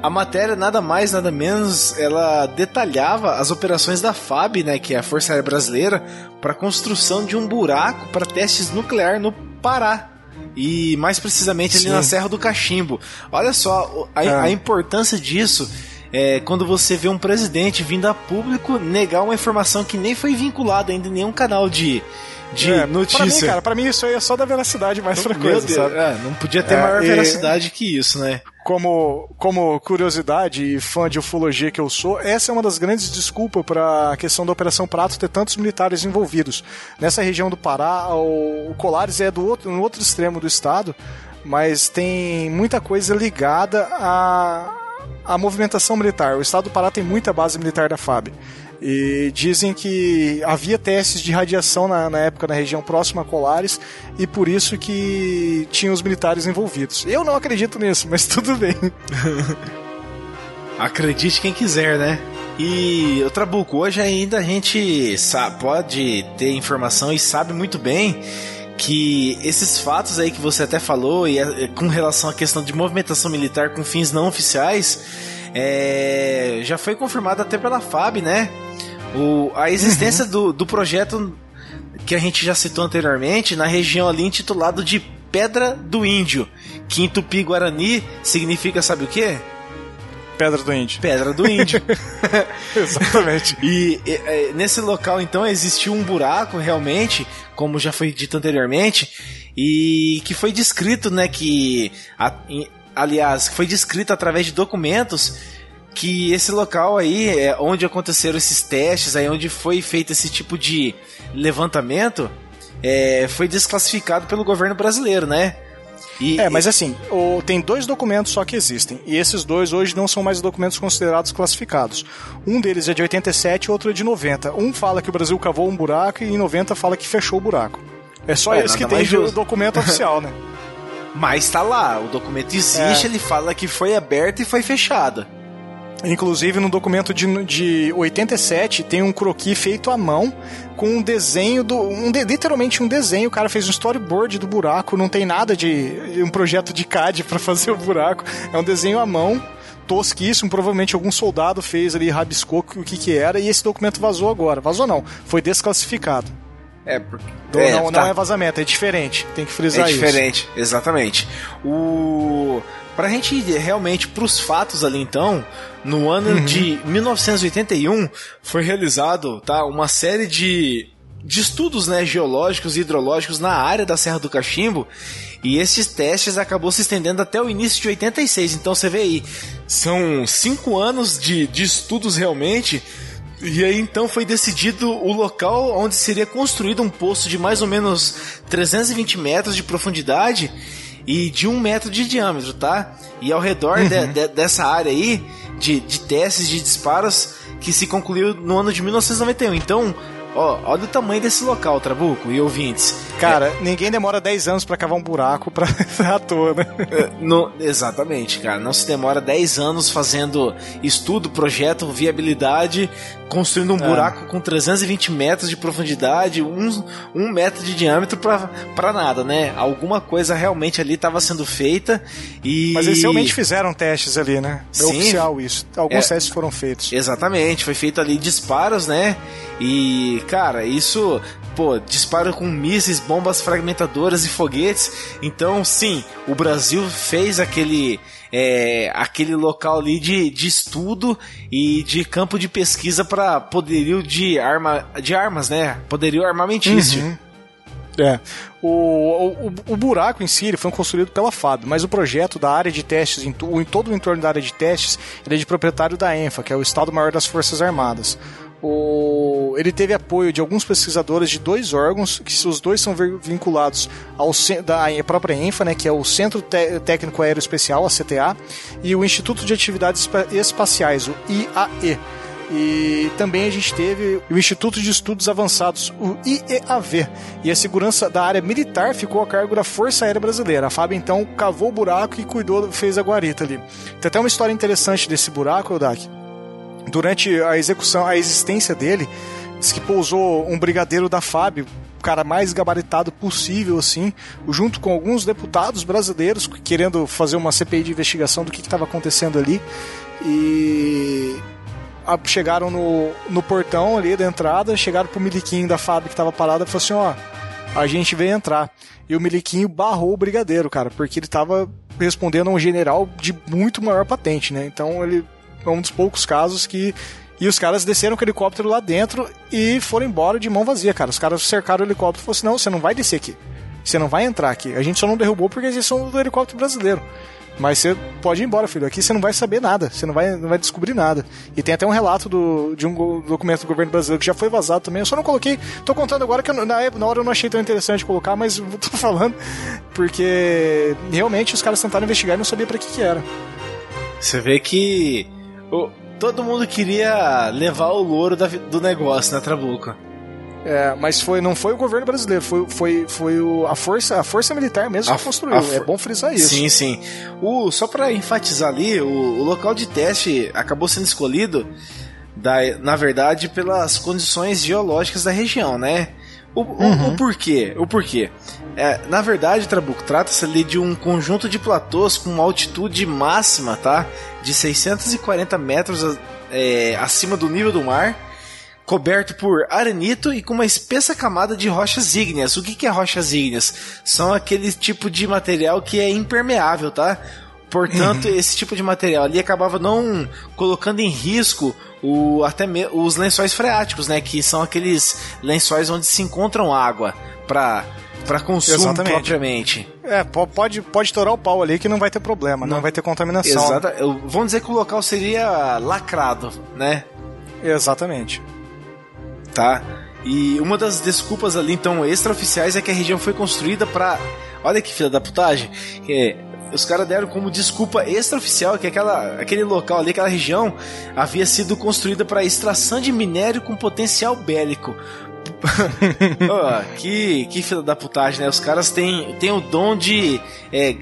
a matéria, nada mais, nada menos, ela detalhava as operações da FAB, né, que é a Força Aérea Brasileira, para a construção de um buraco para testes nucleares no Pará. E mais precisamente ali Sim. na Serra do Cachimbo. Olha só a, ah. a importância disso. É, quando você vê um presidente vindo a público negar uma informação que nem foi vinculada ainda em nenhum canal de, de é, notícia. Pra mim, cara, pra mim isso aí é só da veracidade mais pra coisa, sabe? É, não podia ter é, maior veracidade que isso, né? Como, como curiosidade e fã de ufologia que eu sou, essa é uma das grandes desculpas para a questão da Operação Prato ter tantos militares envolvidos. Nessa região do Pará, o, Colares é do outro, no outro extremo do estado, mas tem muita coisa ligada à, à movimentação militar. O estado do Pará tem muita base militar da FAB. E dizem que havia testes de radiação na, na, época na região próxima a Colares e por isso que tinha os militares envolvidos. Eu não acredito nisso, mas (laughs) tudo bem. Acredite quem quiser, né? E o Trabuco, hoje ainda a gente sabe, pode ter informação e sabe muito bem que esses fatos aí que você até falou e é, com relação à questão de movimentação militar com fins não oficiais é, já foi confirmado até pela FAB, né? O, a existência uhum. do, do projeto que a gente já citou anteriormente na região ali intitulado de Pedra do Índio, que em Tupi-Guarani significa sabe o quê? Pedra do Índio. Pedra do Índio. (laughs) (laughs) Exatamente. E, e, e, nesse local, então, existiu um buraco, realmente, como já foi dito anteriormente, e que foi descrito, né, que... A, em, aliás, foi descrito através de documentos que esse local aí é onde aconteceram esses testes, aí onde foi feito esse tipo de levantamento, é, foi desclassificado pelo governo brasileiro, né? E, é, mas assim, o, tem dois documentos só que existem. E esses dois hoje não são mais documentos considerados classificados. Um deles é de 87 e outro é de 90. Um fala que o Brasil cavou um buraco e em 90 fala que fechou o buraco. É só é, esse que tem o documento oficial, né? (laughs) Mas tá lá, o documento existe, é. ele fala que foi aberto e foi fechado. Inclusive, no documento de, de 87 tem um croquis feito à mão com um desenho do. Um de, literalmente um desenho. O cara fez um storyboard do buraco, não tem nada de. um projeto de CAD para fazer o buraco. É um desenho à mão tosquíssimo, provavelmente algum soldado fez ali, rabiscou o que que era, e esse documento vazou agora. Vazou não, foi desclassificado. É, porque. Não é, não, tá. não é vazamento, é diferente. Tem que frisar isso. É diferente, isso. exatamente. O. Pra gente ir realmente pros fatos ali então, no ano uhum. de 1981 foi realizado tá, uma série de, de estudos né, geológicos e hidrológicos na área da Serra do Cachimbo e esses testes acabou se estendendo até o início de 86. Então você vê aí, são cinco anos de, de estudos realmente e aí então foi decidido o local onde seria construído um poço de mais ou menos 320 metros de profundidade e de um metro de diâmetro, tá? E ao redor uhum. de, de, dessa área aí de, de testes de disparos que se concluiu no ano de 1991. Então, Ó, olha o tamanho desse local, Trabuco e ouvintes. Cara, ninguém demora 10 anos para cavar um buraco pra (laughs) à toa, né? É, no, exatamente, cara. Não se demora 10 anos fazendo estudo, projeto, viabilidade, construindo um é. buraco com 320 metros de profundidade, um, um metro de diâmetro pra, pra nada, né? Alguma coisa realmente ali estava sendo feita e... Mas eles realmente fizeram testes ali, né? É Sim. oficial isso. Alguns é, testes foram feitos. Exatamente. Foi feito ali disparos, né? E, cara, isso pô, disparo com mísseis, bombas fragmentadoras e foguetes. Então, sim, o Brasil fez aquele é, aquele local ali de, de estudo e de campo de pesquisa para poderio de, arma, de armas, né? Poderio armamentício. Uhum. É. O, o, o, buraco em si ele foi construído pela FAB, mas o projeto da área de testes, em, em todo o entorno da área de testes, ele é de proprietário da ENFA, que é o Estado Maior das Forças Armadas. O, ele teve apoio de alguns pesquisadores de dois órgãos, que os dois são vinculados ao da própria ENFA, né, que é o Centro Técnico Aéreo Especial, a CTA, e o Instituto de Atividades Espaciais, o IAE. E também a gente teve o Instituto de Estudos Avançados, o IEAV. E a segurança da área militar ficou a cargo da Força Aérea Brasileira. A FAB então cavou o buraco e cuidou, fez a guarita ali. Tem até uma história interessante desse buraco, Odak durante a execução, a existência dele, diz que pousou um brigadeiro da FAB, o cara mais gabaritado possível, assim, junto com alguns deputados brasileiros querendo fazer uma CPI de investigação do que estava acontecendo ali. E chegaram no, no portão ali da entrada, chegaram pro miliquinho da FAB que estava parado e falou assim: ó, a gente veio entrar. E o miliquinho barrou o brigadeiro, cara, porque ele estava respondendo a um general de muito maior patente, né? Então ele é um dos poucos casos que. E os caras desceram com o helicóptero lá dentro e foram embora de mão vazia, cara. Os caras cercaram o helicóptero e falaram assim: não, você não vai descer aqui. Você não vai entrar aqui. A gente só não derrubou porque eles são do helicóptero brasileiro. Mas você pode ir embora, filho. Aqui você não vai saber nada, você não vai, não vai descobrir nada. E tem até um relato do, de um documento do governo brasileiro que já foi vazado também. Eu só não coloquei. Tô contando agora que eu, na, na hora eu não achei tão interessante colocar, mas tô (laughs) falando porque realmente os caras tentaram investigar e não sabia para que que era. Você vê que o, todo mundo queria levar o louro da, do negócio na né, Trabuco. É, mas foi, não foi o governo brasileiro, foi, foi, foi o, a, força, a força militar mesmo a, que construiu. For... É bom frisar isso. Sim, sim. O, só para enfatizar ali, o, o, local de teste acabou sendo escolhido, da, na verdade, pelas condições geológicas da região, né? O, uhum. o, o porquê? O porquê? É, na verdade, Trabuco, trata-se ali de um conjunto de platôs com uma altitude máxima, tá? De 640 metros é, acima do nível do mar, coberto por arenito e com uma espessa camada de rochas ígneas. O que, que é rochas ígneas? São aquele tipo de material que é impermeável, tá? Portanto, (laughs) esse tipo de material ali acabava não colocando em risco o, até me, os lençóis freáticos, né? Que são aqueles lençóis onde se encontram água para para consumo Exatamente. propriamente. É, pode, pode estourar o pau ali que não vai ter problema, não, não vai ter contaminação. Exato. Vamos dizer que o local seria lacrado, né? Exatamente. Tá. E uma das desculpas ali, então, extraoficiais é que a região foi construída para. Olha que filha da putagem. É, os caras deram como desculpa extraoficial que aquela, aquele local ali, aquela região, havia sido construída para extração de minério com potencial bélico. (laughs) oh, que, que filha da putagem, né? Os caras têm, têm o dom de. É,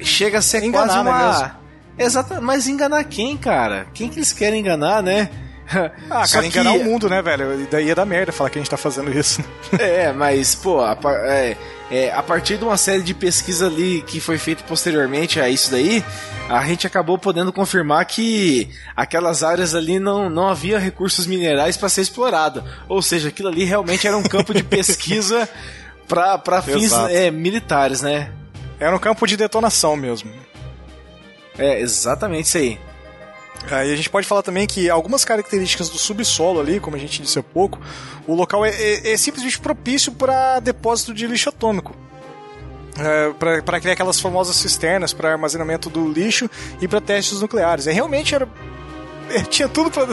chega a ser enganar, quase né, uma. Né Exato, mas enganar quem, cara? Quem que eles querem enganar, né? Ah, (laughs) cara, enganar o mundo, né, velho? E daí ia dar merda falar que a gente tá fazendo isso. (laughs) é, mas, pô, a, é, é, a partir de uma série de pesquisas ali que foi feita posteriormente a isso daí, a gente acabou podendo confirmar que aquelas áreas ali não, não havia recursos minerais para ser explorado. Ou seja, aquilo ali realmente era um campo de (laughs) pesquisa para fins é, militares, né? Era um campo de detonação mesmo. É, exatamente isso aí. É, e a gente pode falar também que algumas características do subsolo ali, como a gente disse há pouco, o local é, é, é simplesmente propício para depósito de lixo atômico. É, para criar aquelas famosas cisternas para armazenamento do lixo e para testes nucleares. É, realmente era (laughs) tinha tudo para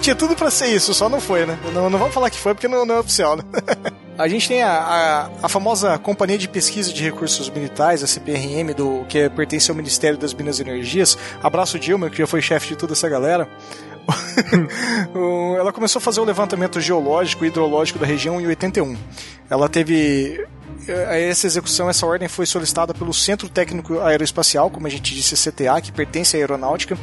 tinha tudo para ser isso, só não foi, né? Não, não vamos falar que foi porque não, não é oficial, né? (laughs) A gente tem a, a, a, famosa Companhia de Pesquisa de Recursos Militares, a CPRM, do, que pertence ao Ministério das Minas e Energias. Abraço Dilma, que já foi chefe de toda essa galera. (laughs) ela começou a fazer o levantamento geológico e hidrológico da região em 81. Ela teve essa execução, essa ordem foi solicitada pelo Centro Técnico Aeroespacial, como a gente disse, CTA, que pertence à aeronáutica,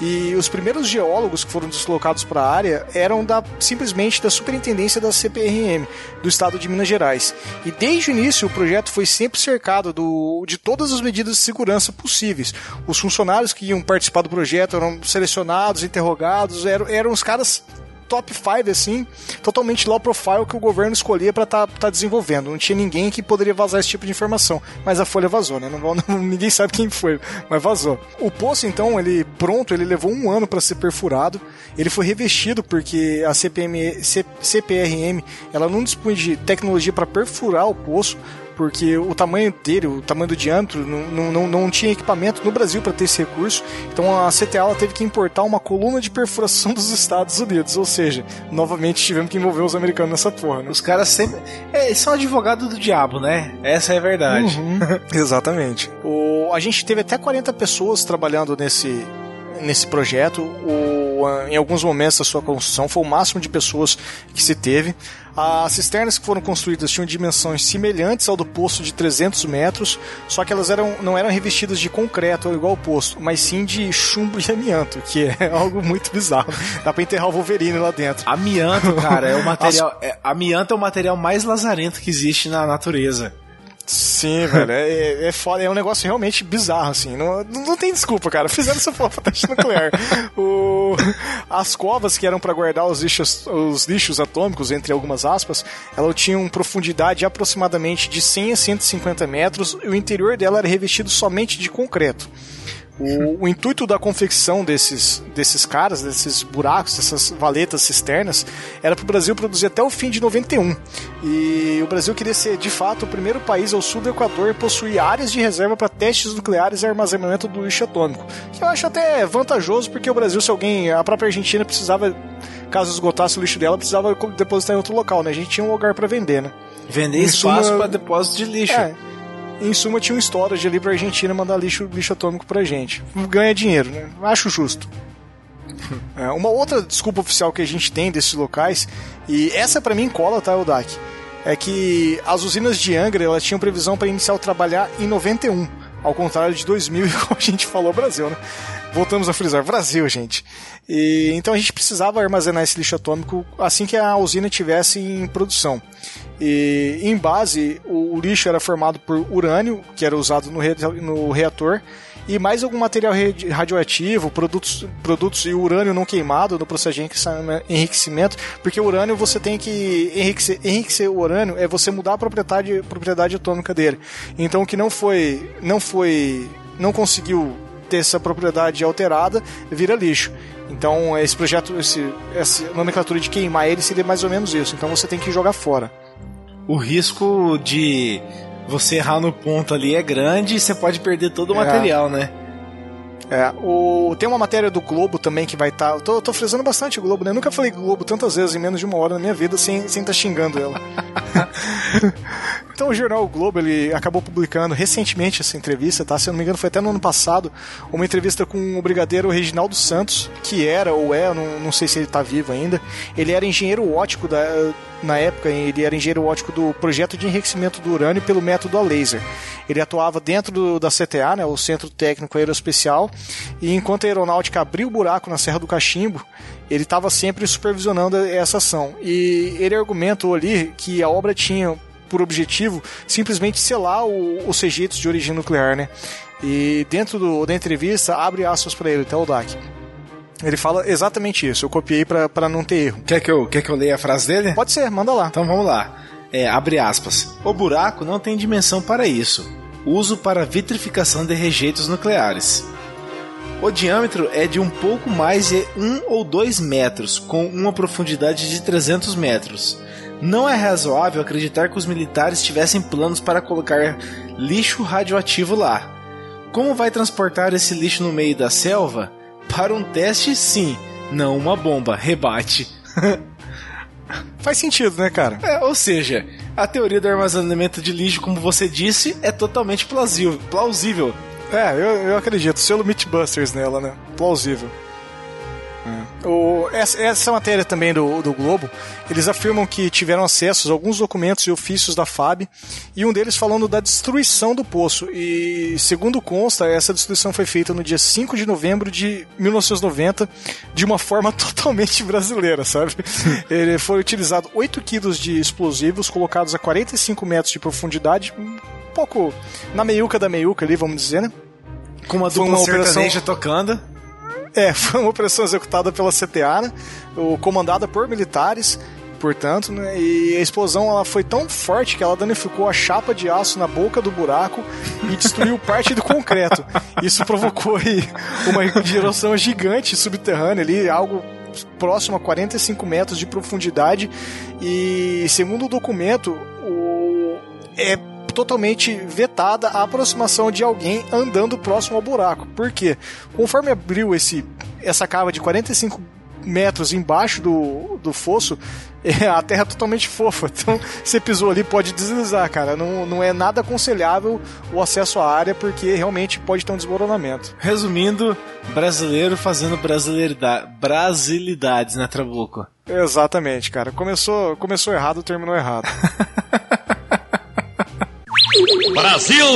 e os primeiros geólogos que foram deslocados para a área eram da, simplesmente da superintendência da CPRM, do estado de Minas Gerais. E desde o início o projeto foi sempre cercado do, de todas as medidas de segurança possíveis. Os funcionários que iam participar do projeto eram selecionados, interrogados, eram, eram os caras top 5, assim, totalmente low profile que o governo escolhia para estar tá, tá desenvolvendo. Não tinha ninguém que poderia vazar esse tipo de informação. Mas a Folha vazou, né? Não, (laughs) não, ninguém sabe quem foi, mas vazou. O poço, então, ele pronto, ele levou um ano para ser perfurado. Ele foi revestido porque a CPM, C, CPRM ela não dispõe de tecnologia para perfurar o poço, porque o tamanho dele, o tamanho do diâmetro, não, não, não tinha equipamento no Brasil para ter esse recurso. Então a CTA teve que importar uma coluna de perfuração (laughs) dos Estados Unidos. Ou seja, novamente tivemos que envolver os americanos nessa porra. Né? Os caras sempre. É, eles são advogados do diabo, né? Essa é a verdade. Uhum. (laughs) Exatamente. O, a gente teve até 40 pessoas trabalhando nesse, nesse projeto. O, em alguns momentos da sua construção foi o máximo de pessoas que se teve. As cisternas que foram construídas tinham dimensões semelhantes ao do poço de 300 metros, só que elas eram, não eram revestidas de concreto igual o poço, mas sim de chumbo e amianto, que é (laughs) algo muito bizarro. Dá pra enterrar o Wolverine lá dentro. Amianto, cara, é o (laughs) material. As... É, amianto é o material mais lazarento que existe na natureza. Sim, (laughs) velho, é, é foda, é um negócio realmente bizarro, assim, não, não tem desculpa, cara, fizeram essa porra pra teste nuclear. (laughs) o, as covas que eram para guardar os lixos, os lixos atômicos, entre algumas aspas, elas tinham profundidade aproximadamente de 100 a 150 metros e o interior dela era revestido somente de concreto. O, o, intuito da confecção desses, desses caras, desses buracos, dessas valetas cisternas, era para o Brasil produzir até o fim de 91. E o Brasil queria ser, de fato, o primeiro país ao sul do Equador a possuir áreas de reserva para testes nucleares e armazenamento do lixo atômico. Que eu acho até vantajoso, porque o Brasil, se alguém, a própria Argentina precisava, caso esgotasse o lixo dela, precisava depositar em outro local, né? A gente tinha um lugar para vender, né? Vender espaço para depósito de lixo. É. Em suma, tinha um storage ali pra Argentina mandar lixo, lixo atômico pra gente. Ganha dinheiro, né? Acho justo. (laughs) É, uma outra desculpa oficial que a gente tem desses locais, e essa para mim cola, tá, Odak? É que as usinas de Angra elas tinham previsão para iniciar o trabalhar em 91, ao contrário de 2000, (laughs) como a gente falou, Brasil, né? Voltamos a frisar, Brasil, gente. E, então a gente precisava armazenar esse lixo atômico assim que a usina estivesse em produção. E em base, o, o, lixo era formado por urânio, que era usado no, re, no reator, e mais algum material radioativo, produtos, produtos e urânio não queimado no processo de enriquecimento, porque o urânio você tem que enriquecer, enriquecer o urânio é você mudar a propriedade, propriedade atômica dele. Então o que não foi, não foi, não conseguiu ter essa propriedade alterada, vira lixo. Então esse projeto, esse, essa nomenclatura de queimar ele seria mais ou menos isso. Então você tem que jogar fora o risco de você errar no ponto ali é grande e você pode perder todo o é. material, né? É, o, tem uma matéria do Globo também que vai estar. Tá, tô, tô frisando bastante o Globo, né? Eu nunca falei Globo tantas vezes em menos de uma hora na minha vida sem estar sem tá xingando ela. (laughs) então o jornal o Globo ele acabou publicando recentemente essa entrevista, tá? Se eu não me engano, foi até no ano passado, uma entrevista com o brigadeiro Reginaldo Santos, que era ou é, não, não sei se ele está vivo ainda. Ele era engenheiro ótico da na época, ele era engenheiro ótico do projeto de enriquecimento do urânio pelo método a laser. Ele atuava dentro do, da CTA, né, o Centro Técnico Aeroespacial, e enquanto a aeronáutica abriu o buraco na Serra do Cachimbo, ele estava sempre supervisionando essa ação. E ele argumentou ali que a obra tinha por objetivo simplesmente selar o, os rejeitos de origem nuclear, né? E dentro do, da entrevista, abre aspas para ele, até o DAC. Ele fala exatamente isso. Eu copiei para não ter erro. Quer que, eu, quer que eu leia a frase dele? Pode ser, manda lá. Então vamos lá. É, abre aspas. O buraco não tem dimensão para isso. Uso para vitrificação de rejeitos nucleares. O diâmetro é de um pouco mais de 1 ou 2 metros, com uma profundidade de 300 metros. Não é razoável acreditar que os militares tivessem planos para colocar lixo radioativo lá. Como vai transportar esse lixo no meio da selva? Para um teste, sim. Não uma bomba. Rebate. (laughs) Faz sentido, né, cara? É, ou seja, a teoria do armazenamento de lixo, como você disse, é totalmente plausível. plausível. É, eu, eu acredito. Selo Mythbusters nela, né? Plausível. É. O, essa, essa, matéria também do, do Globo, eles afirmam que tiveram acesso a alguns documentos e ofícios da FAB, e um deles falando da destruição do poço. E, segundo consta, essa destruição foi feita no dia 5 de novembro de 1990, de uma forma (laughs) totalmente brasileira, sabe? (laughs) Ele foi utilizado 8 quilos de explosivos colocados a 45 metros de profundidade, um pouco na meiuca da meiuca ali, vamos dizer, né? Com uma dupla uma operação tocando. É, (laughs) foi uma operação executada pela CTA, né? O, comandada por militares, portanto, né? E a explosão ela foi tão forte que ela danificou a chapa de aço na boca do buraco e destruiu parte do concreto. Isso provocou aí, uma geração gigante subterrânea ali, algo próximo a 45 metros de profundidade. E segundo o documento, o, é totalmente vetada a aproximação de alguém andando próximo ao buraco. Por quê? Conforme abriu esse, essa cava de 45 metros embaixo do, do fosso, (laughs) é, a terra é totalmente fofa. Então, você pisou ali, pode deslizar, cara. Não, não é nada aconselhável o acesso à área, porque realmente pode ter um desmoronamento. Resumindo, brasileiro fazendo brasilidades, né, Trabuco? Exatamente, cara. Começou, começou errado, terminou errado. (laughs) Brasil!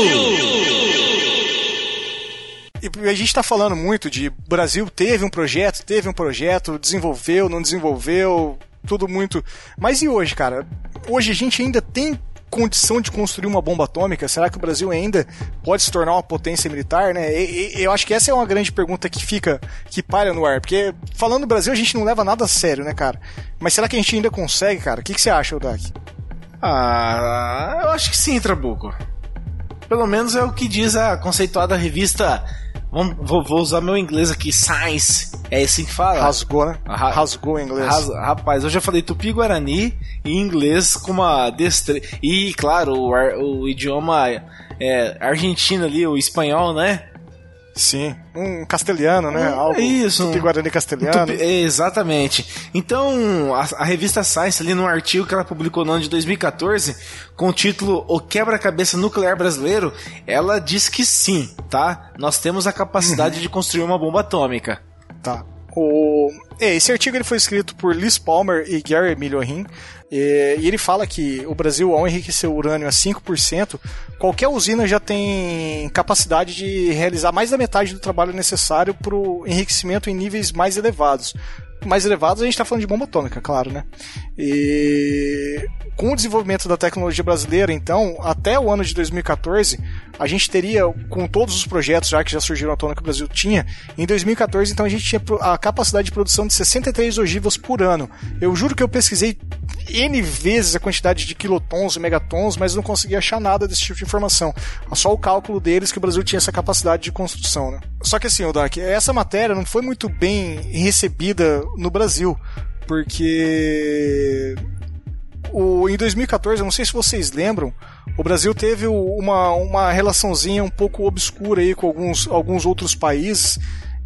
E a gente está falando muito de Brasil teve um projeto, teve um projeto, desenvolveu, não desenvolveu, tudo muito. Mas e hoje, cara? Hoje a gente ainda tem condição de construir uma bomba atômica? Será que o Brasil ainda pode se tornar uma potência militar, né? E, e, eu acho que essa é uma grande pergunta que fica, que para no ar, porque falando do Brasil a gente não leva nada a sério, né, cara? Mas será que a gente ainda consegue, cara? O que, que você acha, Odak? Ah, eu acho que sim, Trabuco. Pelo menos é o que diz a conceituada revista. Vou, vou usar meu inglês aqui, Science. É assim que fala? Rasgou, né? Ra Rasgou em inglês. Ras, rapaz, eu já falei tupi-guarani e inglês com uma destreza. E, claro, o, o idioma é, argentino ali, o espanhol, né? Sim, um castelhano, né? Algo Isso, tupi guarani castelhano. Tupi, exatamente. Então, a, a, revista Science, ali no artigo que ela publicou no ano de 2014, com o título O Quebra-Cabeça Nuclear Brasileiro, ela diz que sim, tá? Nós temos a capacidade uhum. de construir uma bomba atômica. Tá. O... É, esse artigo ele foi escrito por Liz Palmer e Gary Milhorim, e ele fala que o Brasil, ao enriquecer o urânio a 5%, qualquer usina já tem capacidade de realizar mais da metade do trabalho necessário para o enriquecimento em níveis mais elevados mais elevados, a gente está falando de bomba atômica, claro, né? E com o desenvolvimento da tecnologia brasileira, então, até o ano de 2014, a gente teria, com todos os projetos já que já surgiram à tona que o Brasil tinha, em 2014, então, a gente tinha a capacidade de produção de 63 ogivas por ano. Eu juro que eu pesquisei N vezes a quantidade de quilotons e megatons, mas não consegui achar nada desse tipo de informação. Só o cálculo deles que o Brasil tinha essa capacidade de construção, né? Só que assim, o Dark, essa matéria não foi muito bem recebida no Brasil, porque o, em 2014, eu não sei se vocês lembram, o Brasil teve uma, uma relaçãozinha um pouco obscura aí com alguns, alguns outros países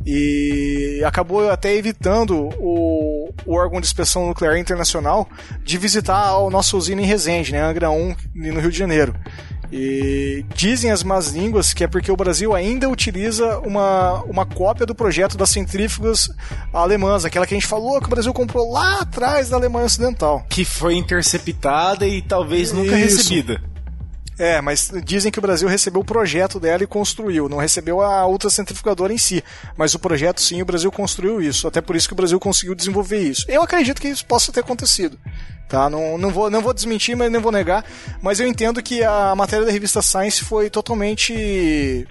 e acabou até evitando o, o órgão de inspeção nuclear internacional de visitar a nossa usina em Resende, né, Angra 1, no Rio de Janeiro. E dizem as más línguas que é porque o Brasil ainda utiliza uma, uma cópia do projeto das centrífugas alemãs, aquela que a gente falou que o Brasil comprou lá atrás da Alemanha Ocidental. Que foi interceptada e talvez nunca Isso. recebida. É, mas dizem que o Brasil recebeu o projeto dela e construiu, não recebeu a outra centrifugadora em si, mas o projeto sim, o Brasil construiu isso, até por isso que o Brasil conseguiu desenvolver isso. Eu acredito que isso possa ter acontecido. Tá? Não, não, vou, não vou desmentir, mas nem vou negar. Mas eu entendo que a matéria da revista Science foi totalmente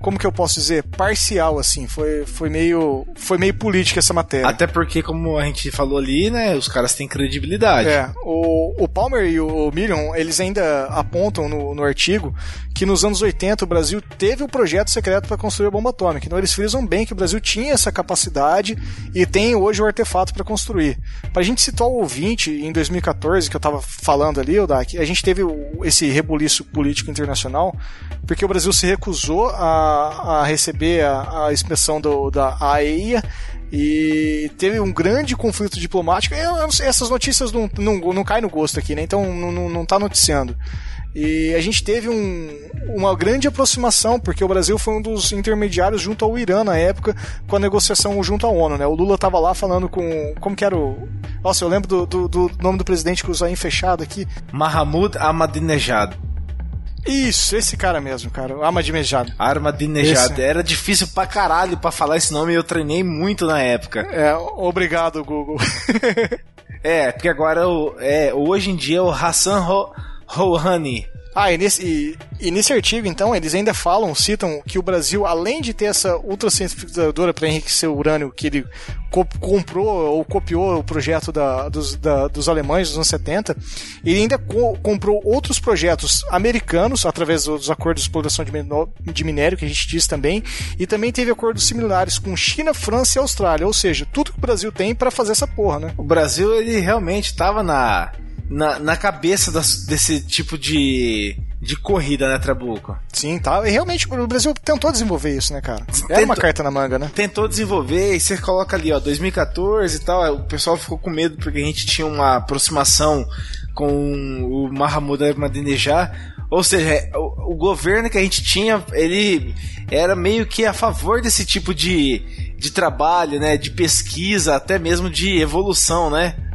como que eu posso dizer, parcial, assim. Foi, foi, meio, foi meio política essa matéria. Até porque, como a gente falou ali, né, os caras têm credibilidade. É, o, o Palmer e o Million, eles ainda apontam no, no artigo que nos anos 80 o Brasil teve o um projeto secreto para construir a bomba atômica. Então eles frisam bem que o Brasil tinha essa capacidade e tem hoje o artefato para construir. Para a gente situar o ouvinte, em 2014, que eu estava falando ali, Odak, a gente teve esse rebuliço político internacional, porque o Brasil se recusou a, a receber a, a inspeção do, da AEIA E teve um grande conflito diplomático. Essas notícias não, não, não caem no gosto aqui, né? Então não, não, tá noticiando. E a gente teve um, uma grande aproximação, porque o Brasil foi um dos intermediários junto ao Irã na época, com a negociação junto à ONU, né? O Lula tava lá falando com. Como que era o. Nossa, eu lembro do, do, do nome do presidente com o zain fechado aqui. Mahmoud Ahmadinejad. Isso, esse cara mesmo, cara. Ahmadinejad. Esse. Era difícil pra caralho pra falar esse nome e eu treinei muito na época. É, obrigado, Google. (laughs) é, porque agora é, hoje em dia é o Hassan Rouhani. Ah, e nesse, e, e nesse artigo, então, eles ainda falam, citam que o Brasil, além de ter essa ultracentrifugadora para enriquecer o urânio que ele co comprou ou copiou o projeto da, dos, da, dos alemães dos anos 70, ele ainda co comprou outros projetos americanos, através dos acordos de exploração de, de minério, que a gente disse também, e também teve acordos similares com China, França e Austrália, ou seja, tudo que o Brasil tem para fazer essa porra, né? O Brasil, ele realmente estava na na, na cabeça das, desse tipo de, de corrida, né, Trabuco? Sim, tá. E realmente o Brasil tentou desenvolver isso, né, cara? Era tentou, uma carta na manga, né? Tentou desenvolver e você coloca ali, ó, 2014 e tal, o pessoal ficou com medo porque a gente tinha uma aproximação com o Mahmoud Ahmadinejad, ou seja, o, o, governo que a gente tinha, ele era meio que a favor desse tipo de, de trabalho, né, de pesquisa, até mesmo de evolução, né?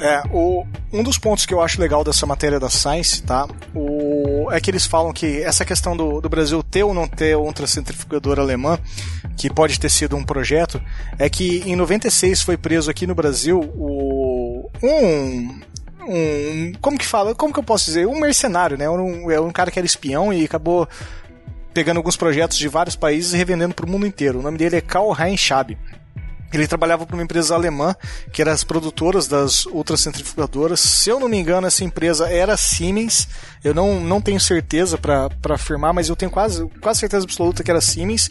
É, o, um dos pontos que eu acho legal dessa matéria da Science, tá? O, é que eles falam que essa questão do, do Brasil ter ou não ter outra centrifugadora alemã, que pode ter sido um projeto, é que em 96 foi preso aqui no Brasil o, um, um. Como que fala? Como que eu posso dizer? Um mercenário, né? Um, é um cara que era espião e acabou pegando alguns projetos de vários países e revendendo para o mundo inteiro. O nome dele é Karl Heinz Schab. Ele trabalhava para uma empresa alemã, que era as produtoras das ultracentrifugadoras. Se eu não me engano, essa empresa era Siemens. Eu não, não tenho certeza para afirmar, mas eu tenho quase, quase certeza absoluta que era Siemens.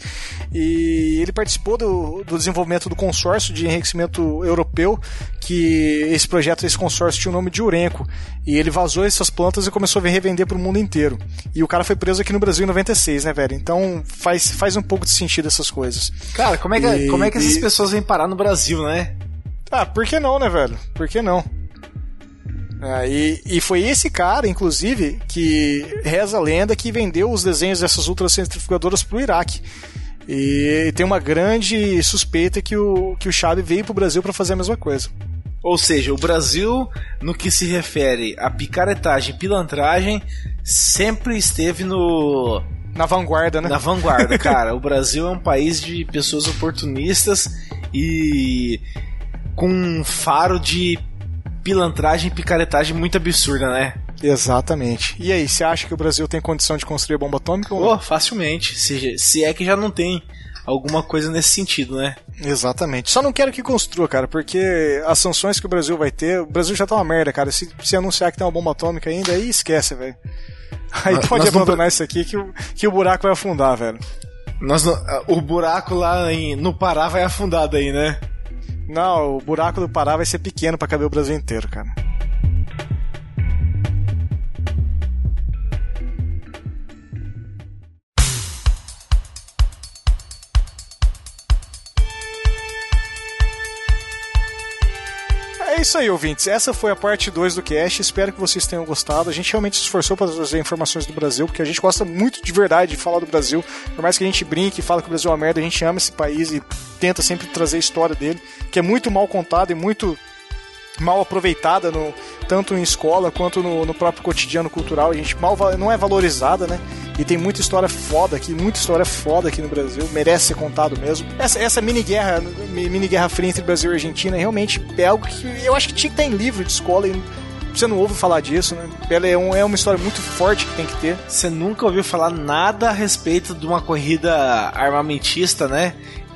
E ele participou do, do desenvolvimento do consórcio de enriquecimento europeu, que esse projeto, esse consórcio tinha o nome de Urenco. E ele vazou essas plantas e começou a revender para o mundo inteiro. E o cara foi preso aqui no Brasil em 96, né, velho? Então faz, faz um pouco de sentido essas coisas. Cara, como é que, e, como é que essas e... pessoas vêm parar no Brasil, né? Ah, por que não, né, velho? Por que não? É, e, e, foi esse cara, inclusive, que reza a lenda que vendeu os desenhos dessas ultracentrifugadoras para o Iraque. E, tem uma grande suspeita que o, que o Chave veio para o Brasil para fazer a mesma coisa. Ou seja, o Brasil, no que se refere a picaretagem e pilantragem, sempre esteve no. Na vanguarda, né? Na vanguarda, (laughs) cara. o Brasil é um país de pessoas oportunistas e com um faro de pilantragem e picaretagem muito absurda, né? Exatamente. E aí, você acha que o Brasil tem condição de construir bomba atômica ou não? Oh, facilmente. Se, se é que já não tem alguma coisa nesse sentido, né? Exatamente. Só não quero que construa, cara, porque as sanções que o Brasil vai ter, o Brasil já tá uma merda, cara. Se, se anunciar que tem uma bomba atômica ainda, aí esquece, velho. Aí nós, pode nós abandonar não... isso aqui que o, que o buraco vai afundar, velho. Nós, o buraco lá em, no Pará vai afundar daí, né? Não, o buraco do Pará vai ser pequeno para caber o Brasil inteiro, cara. Isso aí, ouvintes. Essa foi a parte 2 do cast. Espero que vocês tenham gostado. A gente realmente se esforçou para trazer informações do Brasil, porque a gente gosta muito de verdade de falar do Brasil. Por mais que a gente brinque e fale que o Brasil é uma merda, a gente ama esse país e tenta sempre trazer a história dele, que é muito mal contada e muito mal aproveitada no, tanto em escola quanto no, no, próprio cotidiano cultural. A gente mal não é valorizada, né? E tem muita história foda aqui, muita história foda aqui no Brasil, merece ser contado mesmo. Essa, essa mini guerra, mini guerra fria entre Brasil e Argentina realmente é algo que eu acho que tinha que estar em livro de escola e você não ouve falar disso, né? Ela é, um, é uma história muito forte que tem que ter. Você nunca ouviu falar nada a respeito de uma corrida armamentista, né?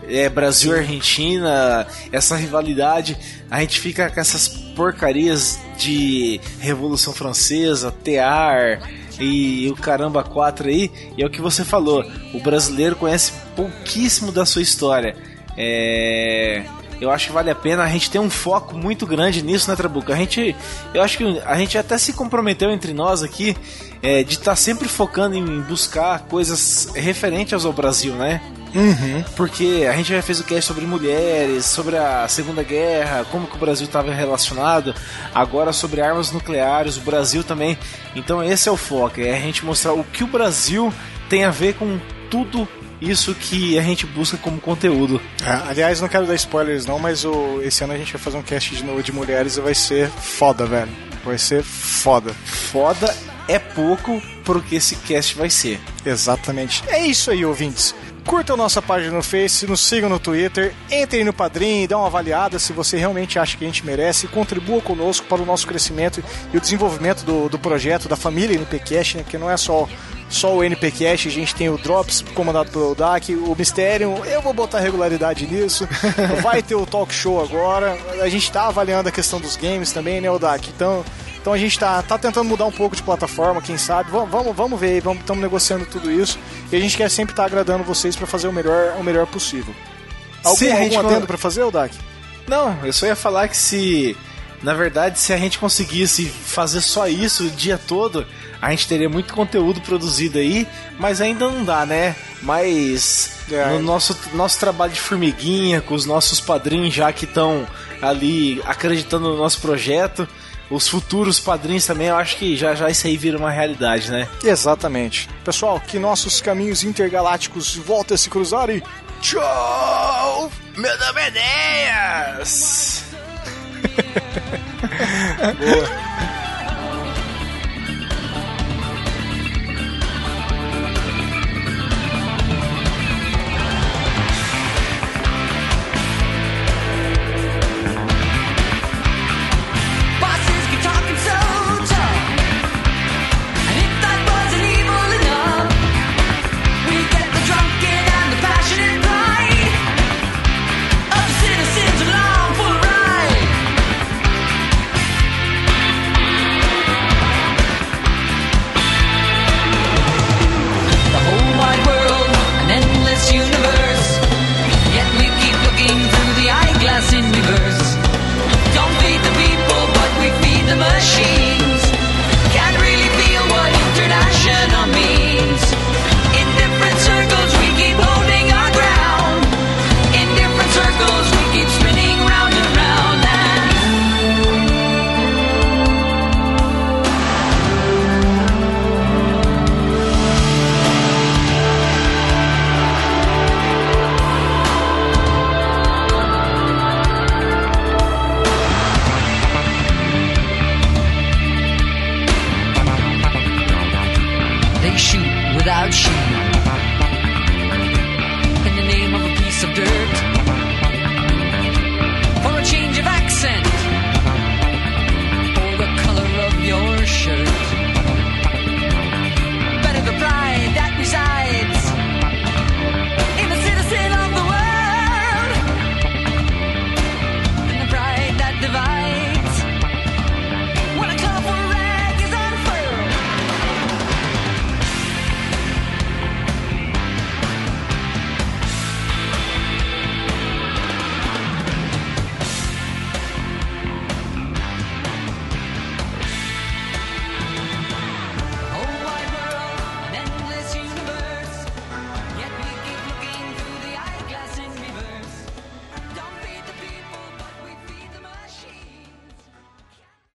É, Brasil Argentina, essa rivalidade, a gente fica com essas porcarias de Revolução Francesa, Tear e o caramba 4 aí, e é o que você falou, o brasileiro conhece pouquíssimo da sua história. É, eu acho que vale a pena a gente ter um foco muito grande nisso, né, Trabuca? A gente, eu acho que a gente até se comprometeu entre nós aqui é, de estar tá sempre focando em buscar coisas referentes ao Brasil, né? Uhum. Porque a gente já fez o cast sobre mulheres, sobre a Segunda Guerra, como que o Brasil estava relacionado, agora sobre armas nucleares, o Brasil também. Então esse é o foco, é a gente mostrar o que o Brasil tem a ver com tudo isso que a gente busca como conteúdo. É, aliás, não quero dar spoilers não, mas o, esse ano a gente vai fazer um cast de novo de mulheres e vai ser foda, velho. Vai ser foda. Foda é pouco pro que esse cast vai ser. Exatamente. É isso aí, ouvintes. Curtam nossa página no Face, nos sigam no Twitter, entrem no Padrim, dê uma avaliada se você realmente acha que a gente merece, contribua conosco para o nosso crescimento e o desenvolvimento do, do projeto, da família NPCast, né, que não é só só o NPcast, a gente tem o Drops comandado pelo DAC, o Mistério, eu vou botar regularidade nisso. (laughs) Vai ter o talk show agora. A gente tá avaliando a questão dos games também, né, o DAC? Então, então a gente tá, tá tentando mudar um pouco de plataforma, quem sabe. Vamos, vamos, vamos ver, vamos estamos negociando tudo isso. E a gente quer sempre estar tá agradando vocês para fazer o melhor, o melhor possível. Algum, Se a gente algum adendo para fazer, o DAC? Não, eu só ia falar que se. Na verdade, se a gente conseguisse fazer só isso o dia todo, a gente teria muito conteúdo produzido aí, mas ainda não dá, né? Mas É. no nosso, nosso trabalho de formiguinha, com os nossos padrinhos já que estão ali acreditando no nosso projeto, os futuros padrinhos também, eu acho que já já isso aí vira uma realidade, né? Exatamente. Pessoal, que nossos caminhos intergalácticos voltem a se cruzar e Tchau! Meu nome é Enéas! (laughs) (laughs)